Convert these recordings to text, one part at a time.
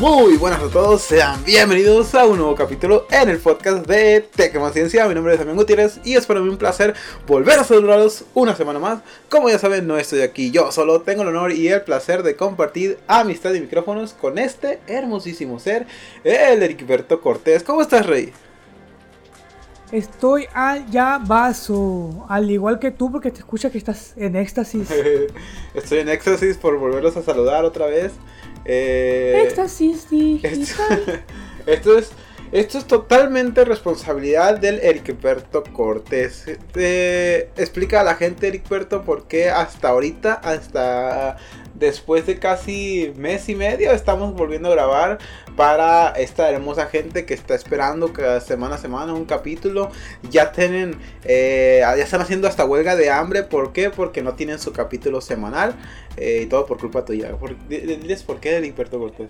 Muy buenas a todos, sean bienvenidos a un nuevo capítulo en el podcast de Ciencia. Mi nombre es Damián Gutiérrez y es para mí un placer volver a saludarlos una semana más. Como ya saben, no estoy aquí yo solo, tengo el honor y el placer de compartir amistad y micrófonos con este hermosísimo ser, el Ericberto Cortés. ¿Cómo estás, Rey? Estoy allá vaso, al igual que tú porque te escucha que estás en éxtasis. Estoy en éxtasis por volverlos a saludar otra vez. Eh, Éxtasis digital. Esto, es, esto es totalmente responsabilidad del Ericberto Cortés. explica a la gente, Ericberto, por qué hasta ahorita, hasta después de casi mes y medio, estamos volviendo a grabar para esta hermosa gente que está esperando cada semana a semana un capítulo. Ya tienen, eh, ya están haciendo hasta huelga de hambre. ¿Por qué? Porque no tienen su capítulo semanal. Eh, y todo por culpa tuya. diles por qué, Heriberto Cortés.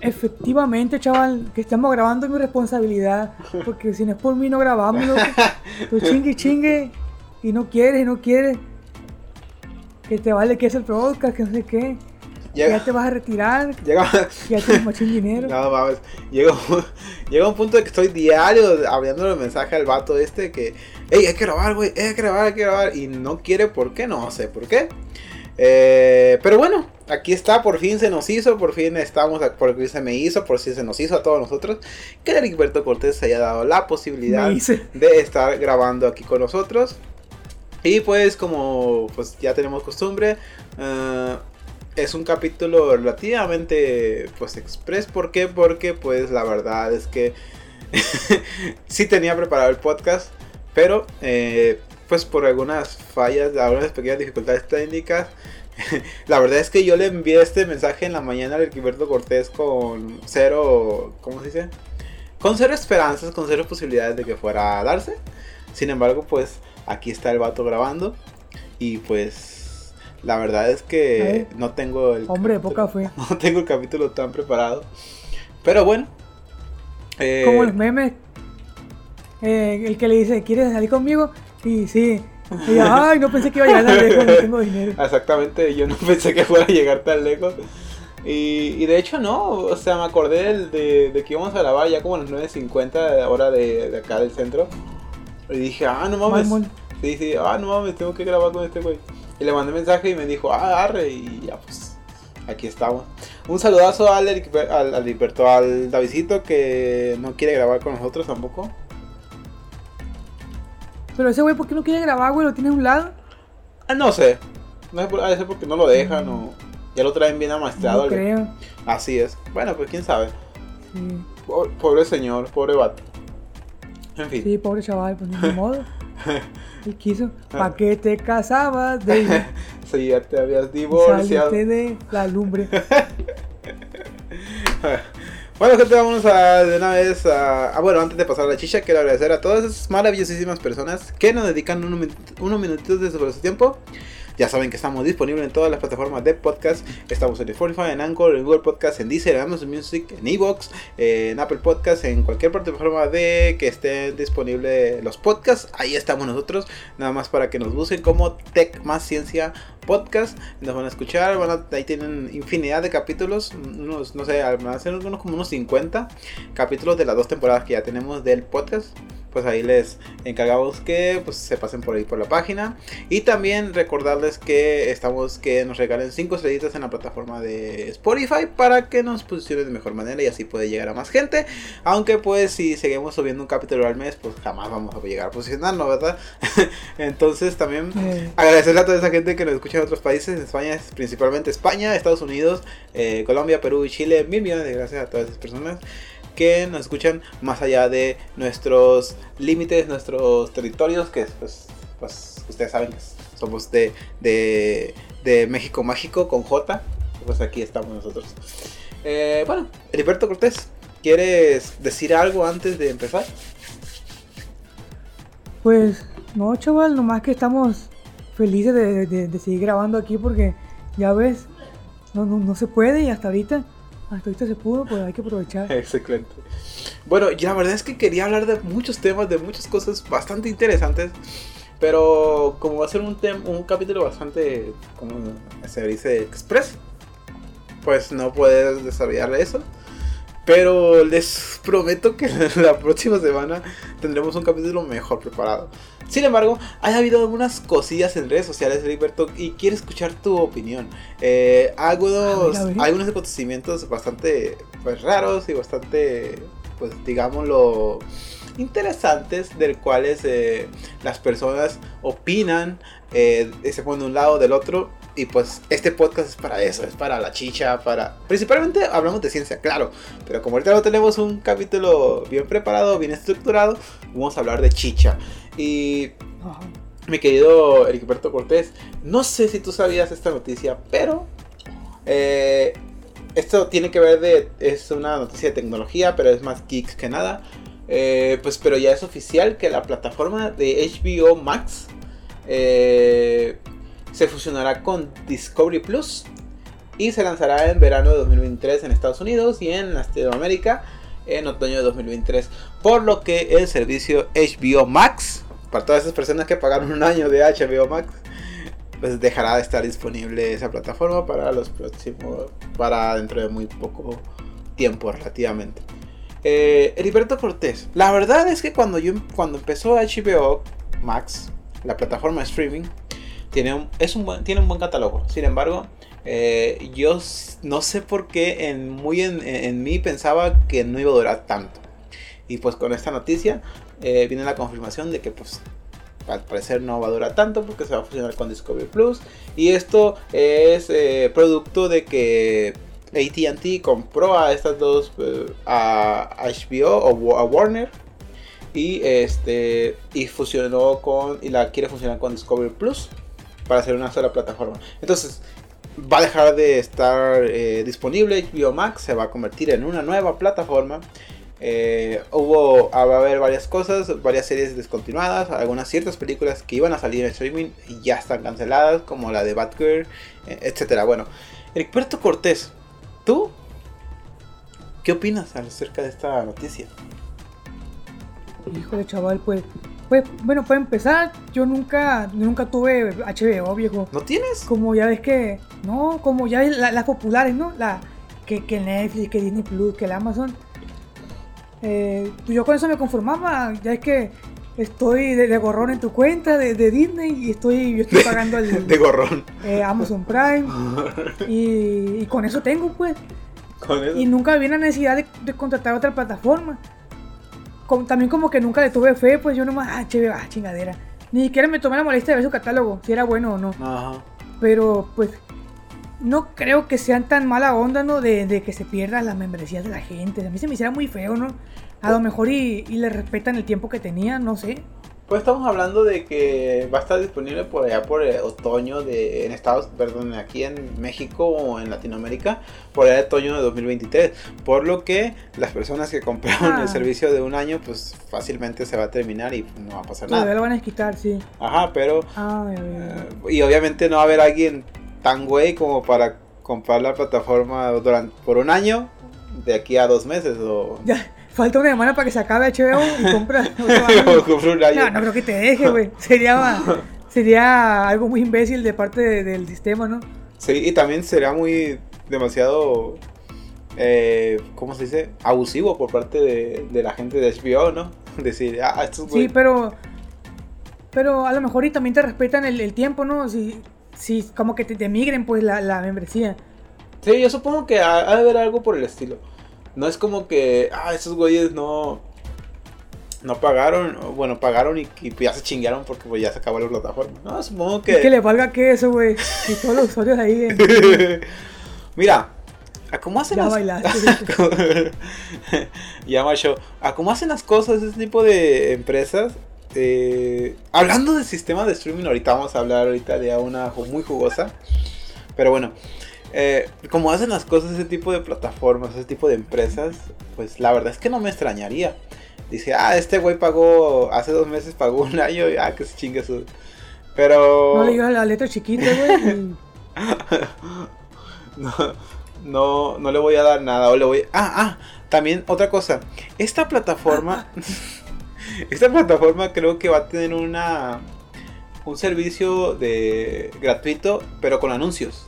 Efectivamente, chaval, que estamos grabando es mi responsabilidad. Porque si no es por mí, no grabamos. Tú chingue, chingue. Y no quieres, no quieres. Que te vale que es el podcast, que no sé qué. ya te vas a retirar. Llega, ya tienes mucho dinero. No mames. Llega, llega un punto de que estoy diario abriendo el mensaje al vato este que, hey, hay que grabar, güey, hay que grabar, hay que grabar. Y no quiere, ¿por qué? No sé por qué. Eh, pero bueno, aquí está, por fin se nos hizo, por fin estamos, por fin se me hizo, por fin se nos hizo a todos nosotros, que Heriberto Cortés haya dado la posibilidad de estar grabando aquí con nosotros. Y pues como pues ya tenemos costumbre, eh, es un capítulo relativamente pues express. ¿Por qué? Porque pues la verdad es que sí tenía preparado el podcast, pero eh, pues por algunas fallas, algunas pequeñas dificultades técnicas. la verdad es que yo le envié este mensaje en la mañana al Gilberto Cortés con cero, ¿cómo se dice? Con cero esperanzas, con cero posibilidades de que fuera a darse. Sin embargo, pues aquí está el vato grabando. Y pues la verdad es que no tengo el... Hombre, poca. No tengo el capítulo tan preparado. Pero bueno. Eh, Como los memes. Eh, el que le dice, ¿quieres salir conmigo? Sí, sí. Y, ay, no pensé que iba a llegar tan lejos, no tengo dinero. Exactamente, yo no pensé que fuera a llegar tan lejos. Y, y de hecho no, o sea, me acordé de, de, que íbamos a grabar ya como a las 9.50 hora de, de acá del centro. Y dije, ah, no mames. Sí, sí, ah, no mames, tengo que grabar con este güey. Y le mandé mensaje y me dijo, ah, arre, y ya pues, aquí estamos. Un saludazo al, al, al, al Davidito que no quiere grabar con nosotros tampoco. Pero ese güey, ¿por qué no quiere grabar, güey? ¿Lo tiene a un lado? Ah, no sé. No sé, a veces porque no lo dejan o ya lo traen bien amastrado. No creo. Así es. Bueno, pues quién sabe. Sí. Pobre, señor, pobre vato. En fin. Sí, pobre chaval, pues ni modo. Él quiso. ¿Para qué te casabas? De... si ya te habías divorciado. Saliste de la lumbre. Bueno, gente, vámonos a, de una vez a, Bueno, antes de pasar a la chicha, quiero agradecer a todas esas maravillosísimas personas que nos dedican unos minutitos de su tiempo ya saben que estamos disponibles en todas las plataformas de podcast. Estamos en Spotify, en Anchor, en Google Podcast, en Deezer, en Amazon Music, en Evox, en Apple Podcast, en cualquier plataforma de que estén disponibles los podcasts. Ahí estamos nosotros. Nada más para que nos busquen como Tech Más Ciencia Podcast. Nos van a escuchar. ahí tienen infinidad de capítulos. Unos, no sé, van a ser unos como unos 50 capítulos de las dos temporadas que ya tenemos del podcast pues ahí les encargamos que pues, se pasen por ahí por la página. Y también recordarles que estamos que nos regalen 5 estrellitas en la plataforma de Spotify para que nos posicionen de mejor manera y así puede llegar a más gente. Aunque pues si seguimos subiendo un capítulo al mes, pues jamás vamos a llegar a posicionarnos, ¿verdad? Entonces también agradecerle a toda esa gente que nos escucha en otros países, en España, principalmente España, Estados Unidos, eh, Colombia, Perú y Chile. Mil millones de gracias a todas esas personas que nos escuchan más allá de nuestros límites, nuestros territorios, que pues, pues ustedes saben que somos de, de, de México Mágico con J, pues aquí estamos nosotros. Eh, bueno, Heriberto Cortés, ¿quieres decir algo antes de empezar? Pues no, chaval, nomás que estamos felices de, de, seguir grabando aquí porque ya ves, no, no, no se puede y hasta ahorita hasta se pudo, pues hay que aprovechar. Excelente. Bueno, y la verdad es que quería hablar de muchos temas, de muchas cosas bastante interesantes. Pero como va a ser un, un capítulo bastante, como se dice, express. pues no puedes desarrollar eso. Pero les prometo que la próxima semana tendremos un capítulo mejor preparado. Sin embargo, ha habido algunas cosillas en redes sociales, Heriberto, y quiero escuchar tu opinión. Eh, algunos, acontecimientos bastante pues, raros y bastante, pues digámoslo, interesantes, del cuales eh, las personas opinan, eh, se ponen de un lado del otro. Y pues este podcast es para eso, es para la chicha, para... Principalmente hablamos de ciencia, claro. Pero como ahorita no tenemos un capítulo bien preparado, bien estructurado, vamos a hablar de chicha. Y Ajá. mi querido Heriberto Cortés, no sé si tú sabías esta noticia, pero eh, esto tiene que ver de, es una noticia de tecnología, pero es más geeks que nada. Eh, pues pero ya es oficial que la plataforma de HBO Max eh, se fusionará con Discovery Plus y se lanzará en verano de 2023 en Estados Unidos y en Latinoamérica en otoño de 2023. Por lo que el servicio HBO Max, para todas esas personas que pagaron un año de HBO Max, pues dejará de estar disponible esa plataforma para los próximos, para dentro de muy poco tiempo relativamente. Eh, Heriberto Cortés, la verdad es que cuando yo cuando empezó HBO Max, la plataforma streaming, tiene un, es un buen, tiene un buen catálogo. Sin embargo, eh, yo no sé por qué en, muy en, en mí pensaba que no iba a durar tanto. Y pues con esta noticia eh, viene la confirmación de que pues al parecer no va a durar tanto porque se va a fusionar con Discovery Plus. Y esto es eh, producto de que ATT compró a estas dos, a HBO o a Warner. Y este y fusionó con y la quiere fusionar con Discovery Plus para hacer una sola plataforma. Entonces va a dejar de estar eh, disponible HBO Max, se va a convertir en una nueva plataforma. Eh, hubo, va a haber varias cosas, varias series descontinuadas, algunas ciertas películas que iban a salir en streaming y ya están canceladas, como la de Batgirl, eh, etcétera. Bueno, Heriberto Cortés, ¿tú qué opinas acerca de esta noticia? Híjole, chaval, pues. Pues, bueno, para empezar, yo nunca, nunca tuve HBO, viejo. ¿No tienes? Como ya ves que, no, como ya ves la- las populares, ¿no? La, que, que Netflix, que Disney Plus, que el Amazon. Eh, yo con eso me conformaba, ya es que estoy de, de gorrón en tu cuenta de, de Disney y estoy, yo estoy pagando el De gorrón. eh, Amazon Prime y, y con eso tengo, pues. Con eso. Y nunca vi la necesidad de, de contratar otra plataforma. Como- también como que nunca le tuve fe, pues yo nomás, ah, chévere, ah, chingadera. Ni siquiera me tomé la molestia de ver su catálogo, si era bueno o no. Ajá. Pero pues no creo que sean tan mala onda, ¿no? De, de que se pierdan las membresías de la gente. A mí se me hiciera muy feo, ¿no? A lo mejor y, y le respetan el tiempo que tenían, no sé. Pues estamos hablando de que va a estar disponible por allá por eh, otoño de en Estados, perdón, aquí en México o en Latinoamérica por allá de otoño de 2023, por lo que las personas que compraron Ah. el servicio de un año pues fácilmente se va a terminar y no va a pasar Todavía nada. lo van a quitar, sí. Ajá, pero veo. eh, y obviamente no va a haber alguien tan güey como para comprar la plataforma durante por un año de aquí a dos meses o Ya, falta una semana para que se acabe HBO y año. No, no creo que te deje, güey. Sería, sería algo muy imbécil de parte de- del sistema, ¿no? Sí, y también sería muy demasiado, eh, ¿cómo se dice? Abusivo por parte de, de la gente de HBO, ¿no? Decir, ah, estos Sí, güey- pero. Pero a lo mejor y también te respetan el, el tiempo, ¿no? Si, si como que te, te migren, pues, la, la membresía. Sí, yo supongo que ha, ha de haber algo por el estilo. No es como que, ah, esos güeyes no... No pagaron, bueno, pagaron y, y ya se chingaron porque pues ya se acabó la plataforma. No, supongo Que, que... le valga que eso, güey. Y todos los usuarios ahí. eh, Mira, ¿a cómo hacen Ya las... bailaste. ya macho, ¿a cómo hacen las cosas ese tipo de empresas? Eh, hablando del sistema de streaming, ahorita vamos a hablar ahorita de una muy jugosa. Pero bueno, eh, como hacen las cosas ese tipo de plataformas, ese tipo de empresas, pues la verdad es que no me extrañaría. Dice, ah, este güey pagó, hace dos meses pagó un año y ah, que se chingue su... Pero... No le digas la letra chiquita, güey. No, no, no le voy a dar nada. O le voy. Ah, ah, también otra cosa. Esta plataforma. esta plataforma creo que va a tener una. Un servicio de gratuito, pero con anuncios.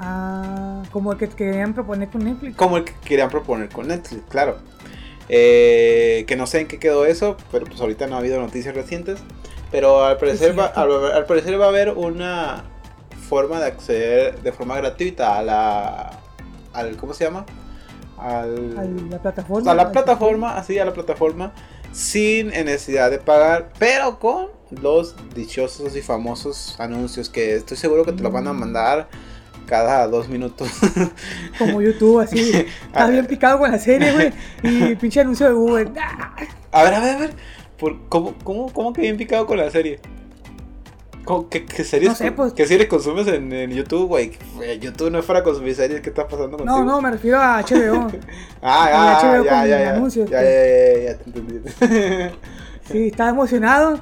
Ah, como el que querían proponer con Netflix. Como el que querían proponer con Netflix, claro. Eh, que no sé en qué quedó eso, pero pues ahorita no ha habido noticias recientes. Pero al parecer, va, al, al parecer va a haber una forma de acceder de forma gratuita a la... Al, ¿Cómo se llama? Al, A la plataforma. a la plataforma, así a la plataforma, sin necesidad de pagar, pero con los dichosos y famosos anuncios que estoy seguro que te lo van a mandar cada dos minutos. Como YouTube, así. Estás bien picado con la serie, güey. Y pinche anuncio de Google. ¡Ah! A ver, a ver, a ver. ¿por- cómo, cómo, cómo que bien picado con la serie? ¿Cómo- ¿Qué, qué series, No sé, pues- ¿Qué series consumes en, en YouTube, güey? YouTube no es para consumir series, ¿qué está pasando contigo? No, no, me refiero a HBO. Ah, ah, HBO ya, ya, ya, anuncios, ya, pues. ya, ya, ya, te entendí. Sí, está emocionado.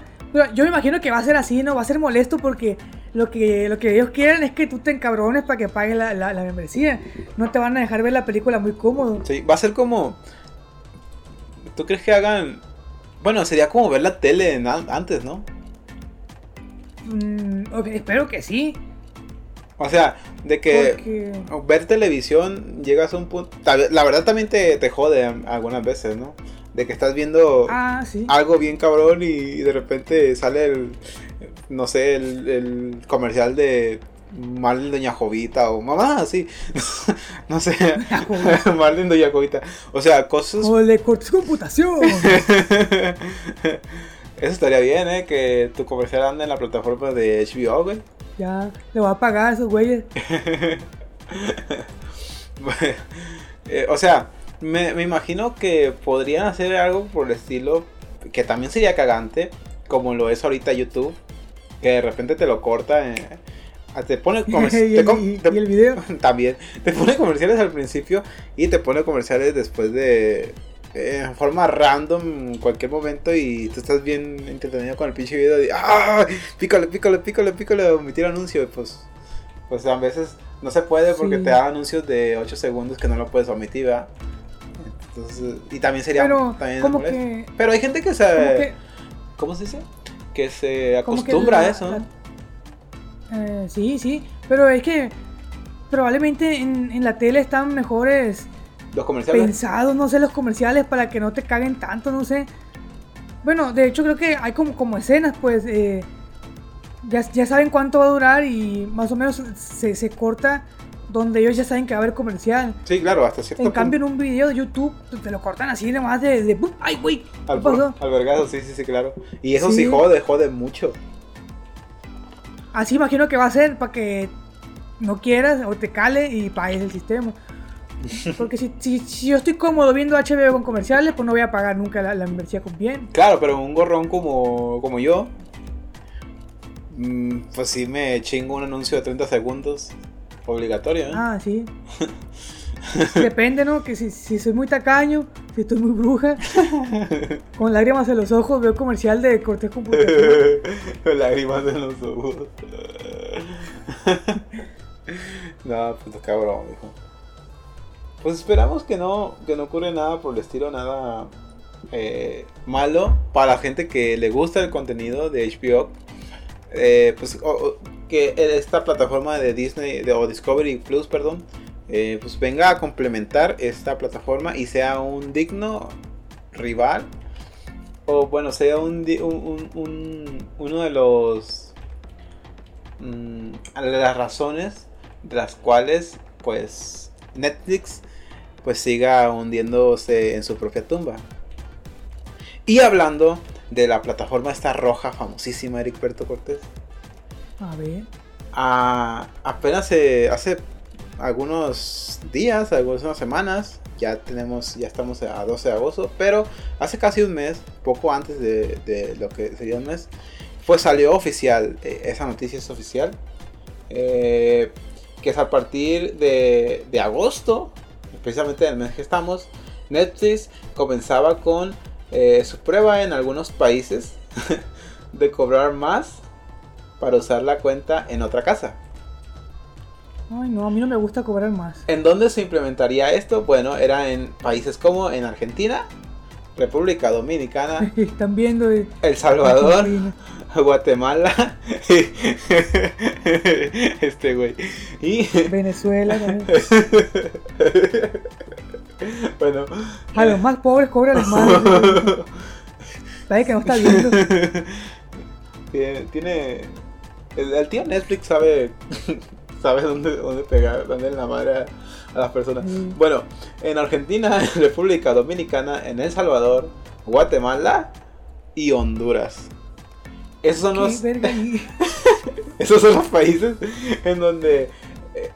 Yo me imagino que va a ser así, ¿no? Va a ser molesto porque lo que, lo que ellos quieren es que tú te encabrones para que pagues la, la, la membresía. No te van a dejar ver la película muy cómodo. Sí, va a ser como. ¿Tú crees que hagan.? Bueno, sería como ver la tele en antes, ¿no? Mm, espero que sí. O sea, de que Porque... ver televisión llegas a un punto. La verdad también te, te jode algunas veces, ¿no? De que estás viendo Ah, sí. algo bien cabrón y, de repente sale el. No sé, el, el comercial de. Marlin Doña Jovita o mamá, así. no sé. Marlin Doña Jovita. O sea, cosas O el de cortes computación. Eso estaría bien, ¿eh? Que tu comercial ande en la plataforma de HBO, güey. ya, le voy a pagar a esos güeyes. Eh, o sea, me, me imagino que podrían hacer algo por el estilo que también sería cagante, como lo es ahorita YouTube, que de repente te lo corta. eh, te pone comer- y, te el, y- y el video. también te pone comerciales al principio y te pone comerciales después de eh, en forma random en cualquier momento y tú estás bien entretenido con el pinche video de ¡ah! pícale, pícale, pícale, pícale, omitir anuncio y pues pues a veces no se puede porque Sí. te da anuncios de 8 segundos que no lo puedes omitir, ¿verdad? Entonces, y también sería Pero, también como que. Pero hay gente que se que ¿cómo se dice? Que se que acostumbra la- a eso, eh, sí, sí. Pero es que probablemente en, en la tele están mejores Los comerciales. pensados, no sé, los comerciales para que no te caguen tanto, no sé. Bueno, de hecho creo que hay como, como escenas, pues eh, ya, ya saben cuánto va a durar y más o menos se, se corta donde ellos ya saben que va a haber comercial. Sí, claro, hasta cierto En punto. cambio en un video de YouTube te- lo cortan así nomás de... de. ¡Ay, güey! ¿Qué Al, al vergazo, sí, sí, sí, claro. Y eso sí, Sí. jode, jode mucho. Así imagino que va a ser para que no quieras o te cale y pagues el sistema. Porque si, si, si yo estoy cómodo viendo HBO con comerciales, pues no voy a pagar nunca la, la membresía con bien. Claro, pero un gorrón como, como yo, mm, pues sí me chingo un anuncio de 30 segundos. Obligatorio, ¿eh? Ah, sí. Depende, ¿no? Que si, si soy muy tacaño, si estoy muy bruja, con lágrimas en los ojos, veo comercial de cortes computación. Lágrimas en los ojos. no, pues cabrón, hijo. Pues esperamos que no, que no ocurre nada por el estilo, nada eh, malo para la gente que le gusta el contenido de HBO. Eh, pues que esta plataforma de Disney de, o Discovery Plus, perdón, eh, pues venga a complementar esta plataforma y sea un digno rival o bueno sea un, uno de los mm, las razones de las cuales pues Netflix pues siga hundiéndose en su propia tumba. Y hablando de la plataforma esta roja famosísima Eric Berto Cortés A ver. a- apenas eh, hace algunos días, algunas semanas, ya tenemos, ya estamos a 12 de agosto, pero hace casi un mes, poco antes de, de lo que sería un mes, pues salió oficial, eh, esa noticia es oficial, eh, que es a partir de, de agosto, precisamente del mes que estamos, Netflix comenzaba con eh, su prueba en algunos países de cobrar más para usar la cuenta en otra casa. Ay, no, a mí no me gusta cobrar más. ¿En dónde se implementaría esto? Bueno, era en países como en Argentina, República Dominicana, Están viendo. El Salvador. Guatemala este güey. Y. Venezuela. bueno. A los más pobres cobran más. ¿Sabes que no está viendo? Tiene. tiene el, el tío Netflix sabe. sabe dónde, dónde pegar, dónde en la madre a, a las personas. Mm. Bueno, en Argentina, en República Dominicana, en El Salvador, Guatemala y Honduras. Esos son los. Esos son los países en donde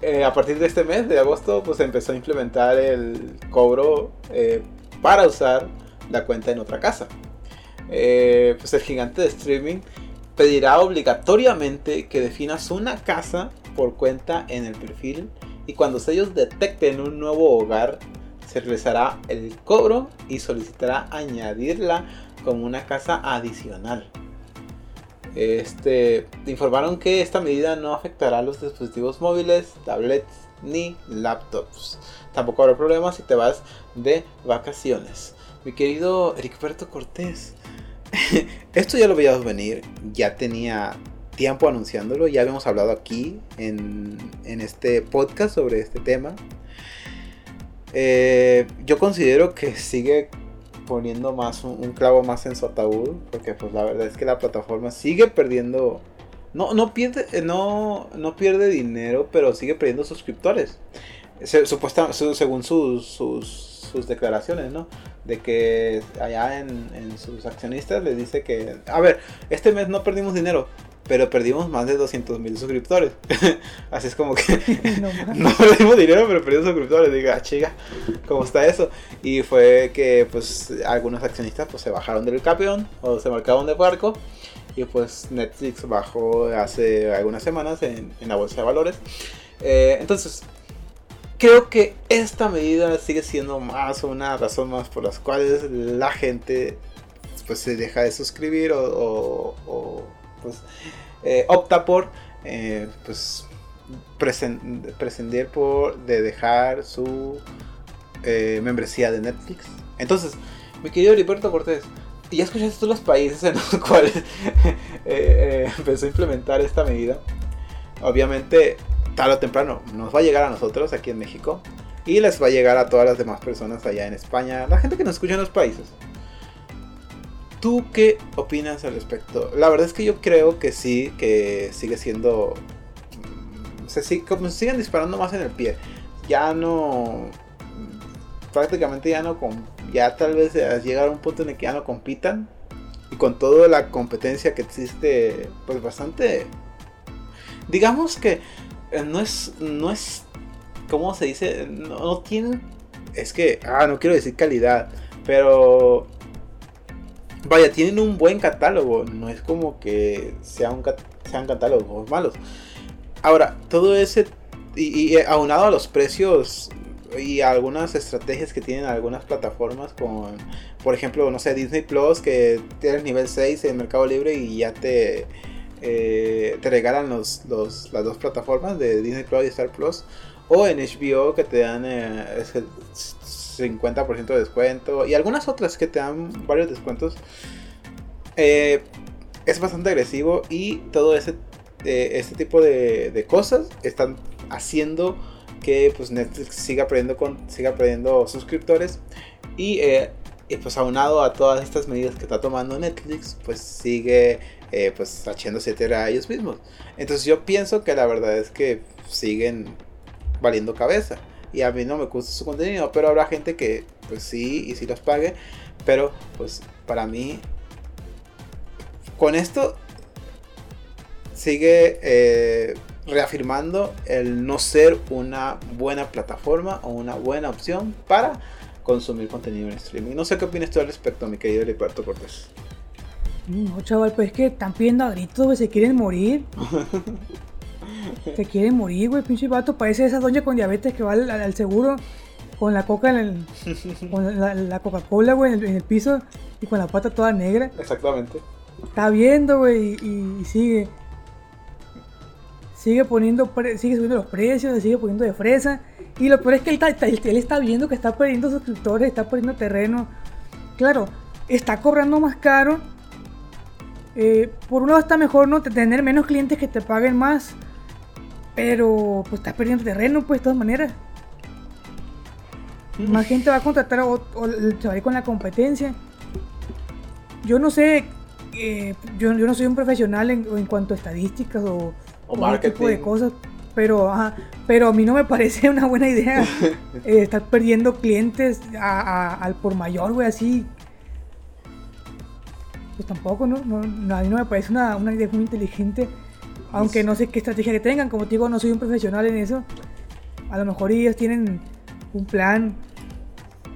eh, a partir de este mes de agosto pues empezó a implementar el cobro eh, para usar la cuenta en otra casa. Eh, pues el gigante de streaming pedirá obligatoriamente que definas una casa por cuenta en el perfil y cuando ellos detecten un nuevo hogar se realizará el cobro y solicitará añadirla como una casa adicional. Este, informaron que esta medida no afectará a los dispositivos móviles, tablets ni laptops. Tampoco habrá problemas si te vas de vacaciones. Mi querido Ericberto Cortés, esto ya lo veíamos venir, ya tenía tiempo anunciándolo, ya habíamos hablado aquí en, en este podcast sobre este tema. Eh, yo considero que sigue poniendo más un, clavo más en su ataúd, porque pues la verdad es que la plataforma sigue perdiendo, no, no pierde, eh, no, no pierde dinero, pero sigue perdiendo suscriptores. Se- supuesta- su- según sus, sus, sus declaraciones, ¿no? De que allá en, en sus accionistas les dice que, a ver, este mes no perdimos dinero, pero perdimos más de 200 mil suscriptores. Así es como que no perdimos dinero, pero perdimos suscriptores. Diga, chica, ¿cómo está eso? Y fue que pues algunos accionistas pues se bajaron del campeón o se marcaron de barco. Y pues Netflix bajó hace algunas semanas en, en la bolsa de valores. Eh, entonces, creo que esta medida sigue siendo más una razón más por las cuales la gente pues se deja de suscribir o, o- o, pues eh, opta por eh, pues prescindir por de dejar su eh, membresía de Netflix. Entonces, mi querido Heriberto Cortés, ¿ya escuchaste tú los países en los cuales empezó a implementar esta medida? Obviamente, tarde o temprano nos va a llegar a nosotros aquí en México y les va a llegar a todas las demás personas allá en España, la gente que nos escucha en los países. ¿Tú qué opinas al respecto? La verdad es que yo creo que sí, que sigue siendo... mm, Se, sigue- como siguen disparando más en el pie. Ya no... Prácticamente ya no... Ya tal vez llegar a un punto en el que ya no compitan. Y con toda la competencia que existe, pues bastante... Digamos que eh, no es... No es... ¿Cómo se dice? No, no tienen... Es que... Ah, no quiero decir calidad. Pero Vaya, tienen un buen catálogo, no es como que sea cat- sean catálogos malos. Ahora, todo ese, y, y aunado a los precios y algunas estrategias que tienen algunas plataformas, con, por ejemplo, no sé, Disney Plus, que tienes nivel 6 en Mercado Libre y ya te, eh, te regalan los, los- las dos plataformas de Disney Plus y Star Plus. O en HBO que te dan eh, 50% de descuento. Y algunas otras que te dan varios descuentos. Eh, es bastante agresivo y todo ese eh, tipo de, cosas están haciendo que pues Netflix siga perdiendo con, siga perdiendo suscriptores y, eh, y, pues aunado a todas estas medidas que está tomando Netflix pues sigue eh, pues echándose tierra a ellos mismos entonces yo pienso que la verdad es que siguen valiendo cabeza y a mí no me gusta su contenido pero habrá gente que pues sí y sí los pague pero pues para mí con esto sigue eh, reafirmando el no ser una buena plataforma o una buena opción para consumir contenido en streaming. No sé qué opinas tú al respecto, mi querido Heriberto Cortés. No, chaval, pues es que están pidiendo a gritos, güey, se quieren morir. se quieren morir, güey, pinche vato. Parece esa doña con diabetes que va al, al seguro con la coca en el. con la, la Coca-Cola, güey, en el, en el piso y con la pata toda negra. Exactamente. Está viendo, güey, y, y sigue. Sigue poniendo, pre- sigue subiendo los precios, sigue poniendo de fresa. Y lo peor es que él está, está- él está viendo que está perdiendo suscriptores, está perdiendo terreno. Claro, está cobrando más caro. Eh, por un lado está mejor no tener menos clientes que te paguen más. Pero pues está perdiendo terreno, pues de todas maneras. Más gente va a contratar o, o se va a ir con la competencia. Yo no sé, eh, yo, yo no soy un profesional en, en cuanto a estadísticas o, O o ese tipo de marketing. cosas, pero, ajá, pero a mí no me parece una buena idea eh, estar perdiendo clientes a- a- al por mayor, güey, así. Pues tampoco, ¿no? no, no, a mí no me parece una, una idea muy inteligente, aunque no sé qué estrategia que tengan, como te digo, no soy un profesional en eso. A lo mejor ellos tienen un plan,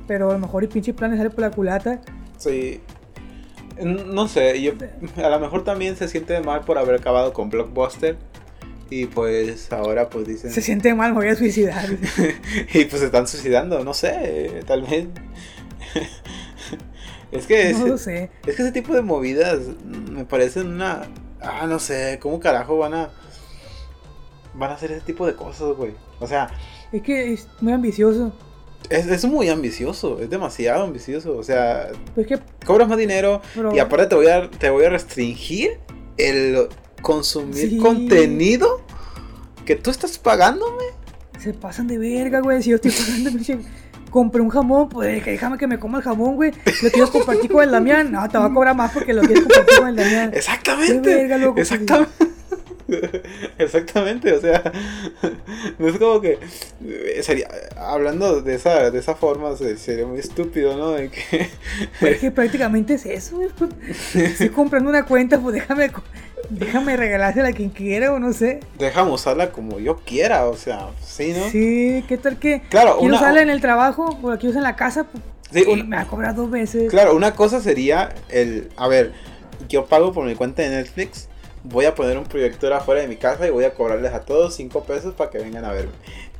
pero a lo mejor el pinche plan les sale por la culata. Sí. No sé, yo a lo mejor también se siente mal por haber acabado con Blockbuster. Y pues ahora pues dicen... Se siente mal, me voy a suicidar. y pues se están suicidando, no sé, tal vez... es que... No lo sé. Es que ese tipo de movidas me parecen una. Ah, no sé, ¿cómo carajo van a. Van a hacer ese tipo de cosas, güey? O sea, Es que es muy ambicioso. es, es muy ambicioso, es demasiado ambicioso. O sea, Pues es que, cobras más dinero y aparte te voy a, te voy a restringir el consumir Sí. contenido que tú estás pagándome. Se pasan de verga, güey. Si yo estoy pagando. Compré un jamón, pues que déjame que me coma el jamón, güey. Lo quiero compartir con el Damián. No, te va a cobrar más porque lo quieres compartir con el Damián. Exactamente. Verga, loco, Exactamente. Exactamente, o sea, no es como que eh, sería hablando de esa de esa forma se- sería muy estúpido, ¿no? De que Pues es que prácticamente es eso, pues. Estoy comprando una cuenta, pues déjame, déjame regalársela a quien quiera o no sé. déjame usarla como yo quiera, o sea, sí, ¿no? Sí, ¿qué tal que Claro, quiero una- usarla en el trabajo o la quiero usar en la casa? Pues, Sí, y una- me va a cobrar dos veces. Claro, una cosa sería el, a ver, yo pago por mi cuenta de Netflix, voy a poner un proyector afuera de mi casa y voy a cobrarles a todos 5 pesos para que vengan a verme.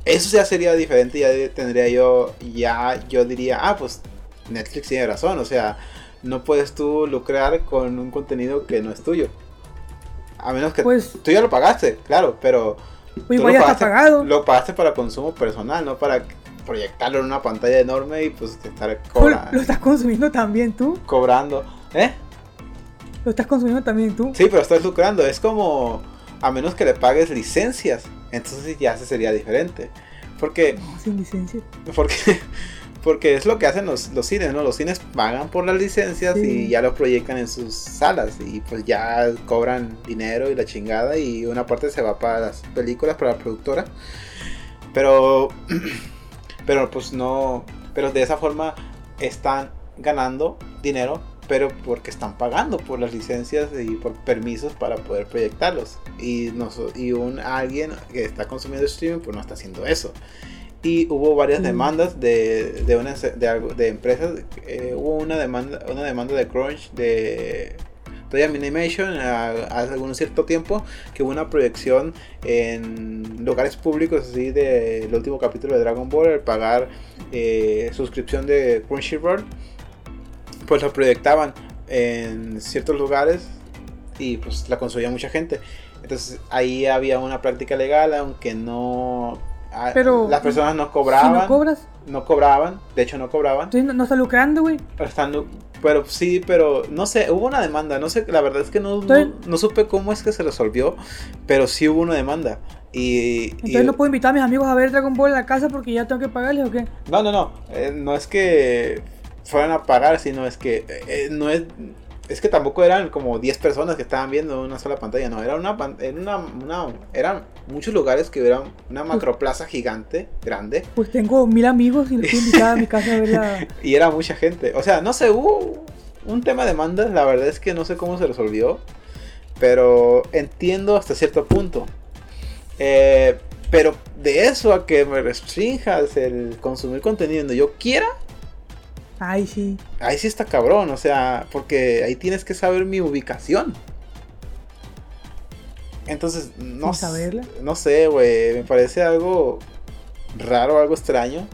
Eso ya sería diferente, ya tendría yo, ya yo diría, ah, pues Netflix tiene razón, o sea, no puedes tú lucrar con un contenido que no es tuyo. A menos que Pues, tú ya lo pagaste, claro, pero pues tú lo pagaste- pagado. Lo pagaste para consumo personal, no para proyectarlo en una pantalla enorme y pues estar Pues, cobra- Lo estás consumiendo también tú. cobrando. ¿Eh? Lo estás consumiendo también tú. Sí, pero estás lucrando. Es como a menos que le pagues licencias. Entonces ya se sería diferente. Porque, No, sin licencia. porque, porque es lo que hacen los, los cines, ¿no? Los cines pagan por las licencias Sí. y ya lo proyectan en sus salas. Y pues ya cobran dinero y la chingada. Y una parte se va para las películas, para la productora. Pero, pero pues no. Pero de esa forma están ganando dinero, pero porque están pagando por las licencias y por permisos para poder proyectarlos. Y, noso- y un alguien que está consumiendo streaming, pues no está haciendo eso. Y hubo varias Mm. demandas de, de, unas, de, de empresas. eh, hubo una demanda, una demanda de Crunch de Toy Animation hace algún cierto tiempo que hubo una proyección en lugares públicos así del último capítulo de Dragon Ball al pagar eh, suscripción de Crunchyroll pues lo proyectaban en ciertos lugares y pues la consumía mucha gente entonces ahí había una práctica legal aunque no ah, Pero, las personas no Si cobraban no cobras, no cobraban de hecho no cobraban entonces no, no lucrando, güey. pero, están- pero sí, pero no sé, hubo una demanda, no sé, la verdad es que no, no, Entonces- no supe cómo es que se resolvió, pero sí hubo una demanda. Y, y- Entonces no puedo invitar a mis amigos a ver Dragon Ball en la casa porque ya tengo que pagarles o qué. no, no, no, eh, no es que fueran a pagar, sino es que eh, no es, es que tampoco eran como 10 personas que estaban viendo una sola pantalla, no, era una, era una, una- eran muchos lugares que eran una macroplaza gigante, grande, Pues tengo mil amigos y los invitar a mi casa a ver la. Y era mucha gente. O sea, no sé, hubo un tema de demandas. La verdad es que no sé cómo se resolvió. Pero entiendo hasta cierto punto. Eh, pero de eso a que me restringas el consumir contenido donde yo quiera, Ay, sí. ahí sí está cabrón. O sea, porque ahí tienes que saber mi ubicación. Entonces, no, saberla. no sé, güey. Me parece algo raro, algo extraño.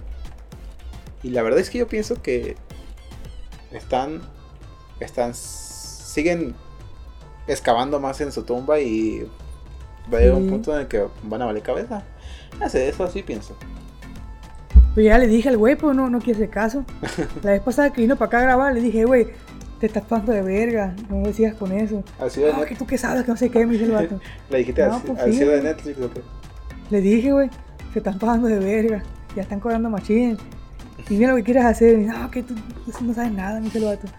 Y la verdad es que yo pienso que están, están, siguen excavando más en su tumba y va a llegar un Sí. punto en el que van a valer cabeza. No sé, eso así pienso. Pues ya le dije al güey, pero no, no quiere hacer caso. La vez pasada que vino para acá a grabar, le dije, güey, te estás pasando de verga, no me sigas con eso. Cielo de Net- que tú qué sabes, que no sé qué, me dice el vato. Le dijiste No, al, pues al sí. cielo de Netflix, ¿o qué? Le dije, güey, se están pagando de verga. Ya están cobrando machines. Y mira lo que quieres hacer. Y, no, que tú tú no sabes nada, me dice el vato.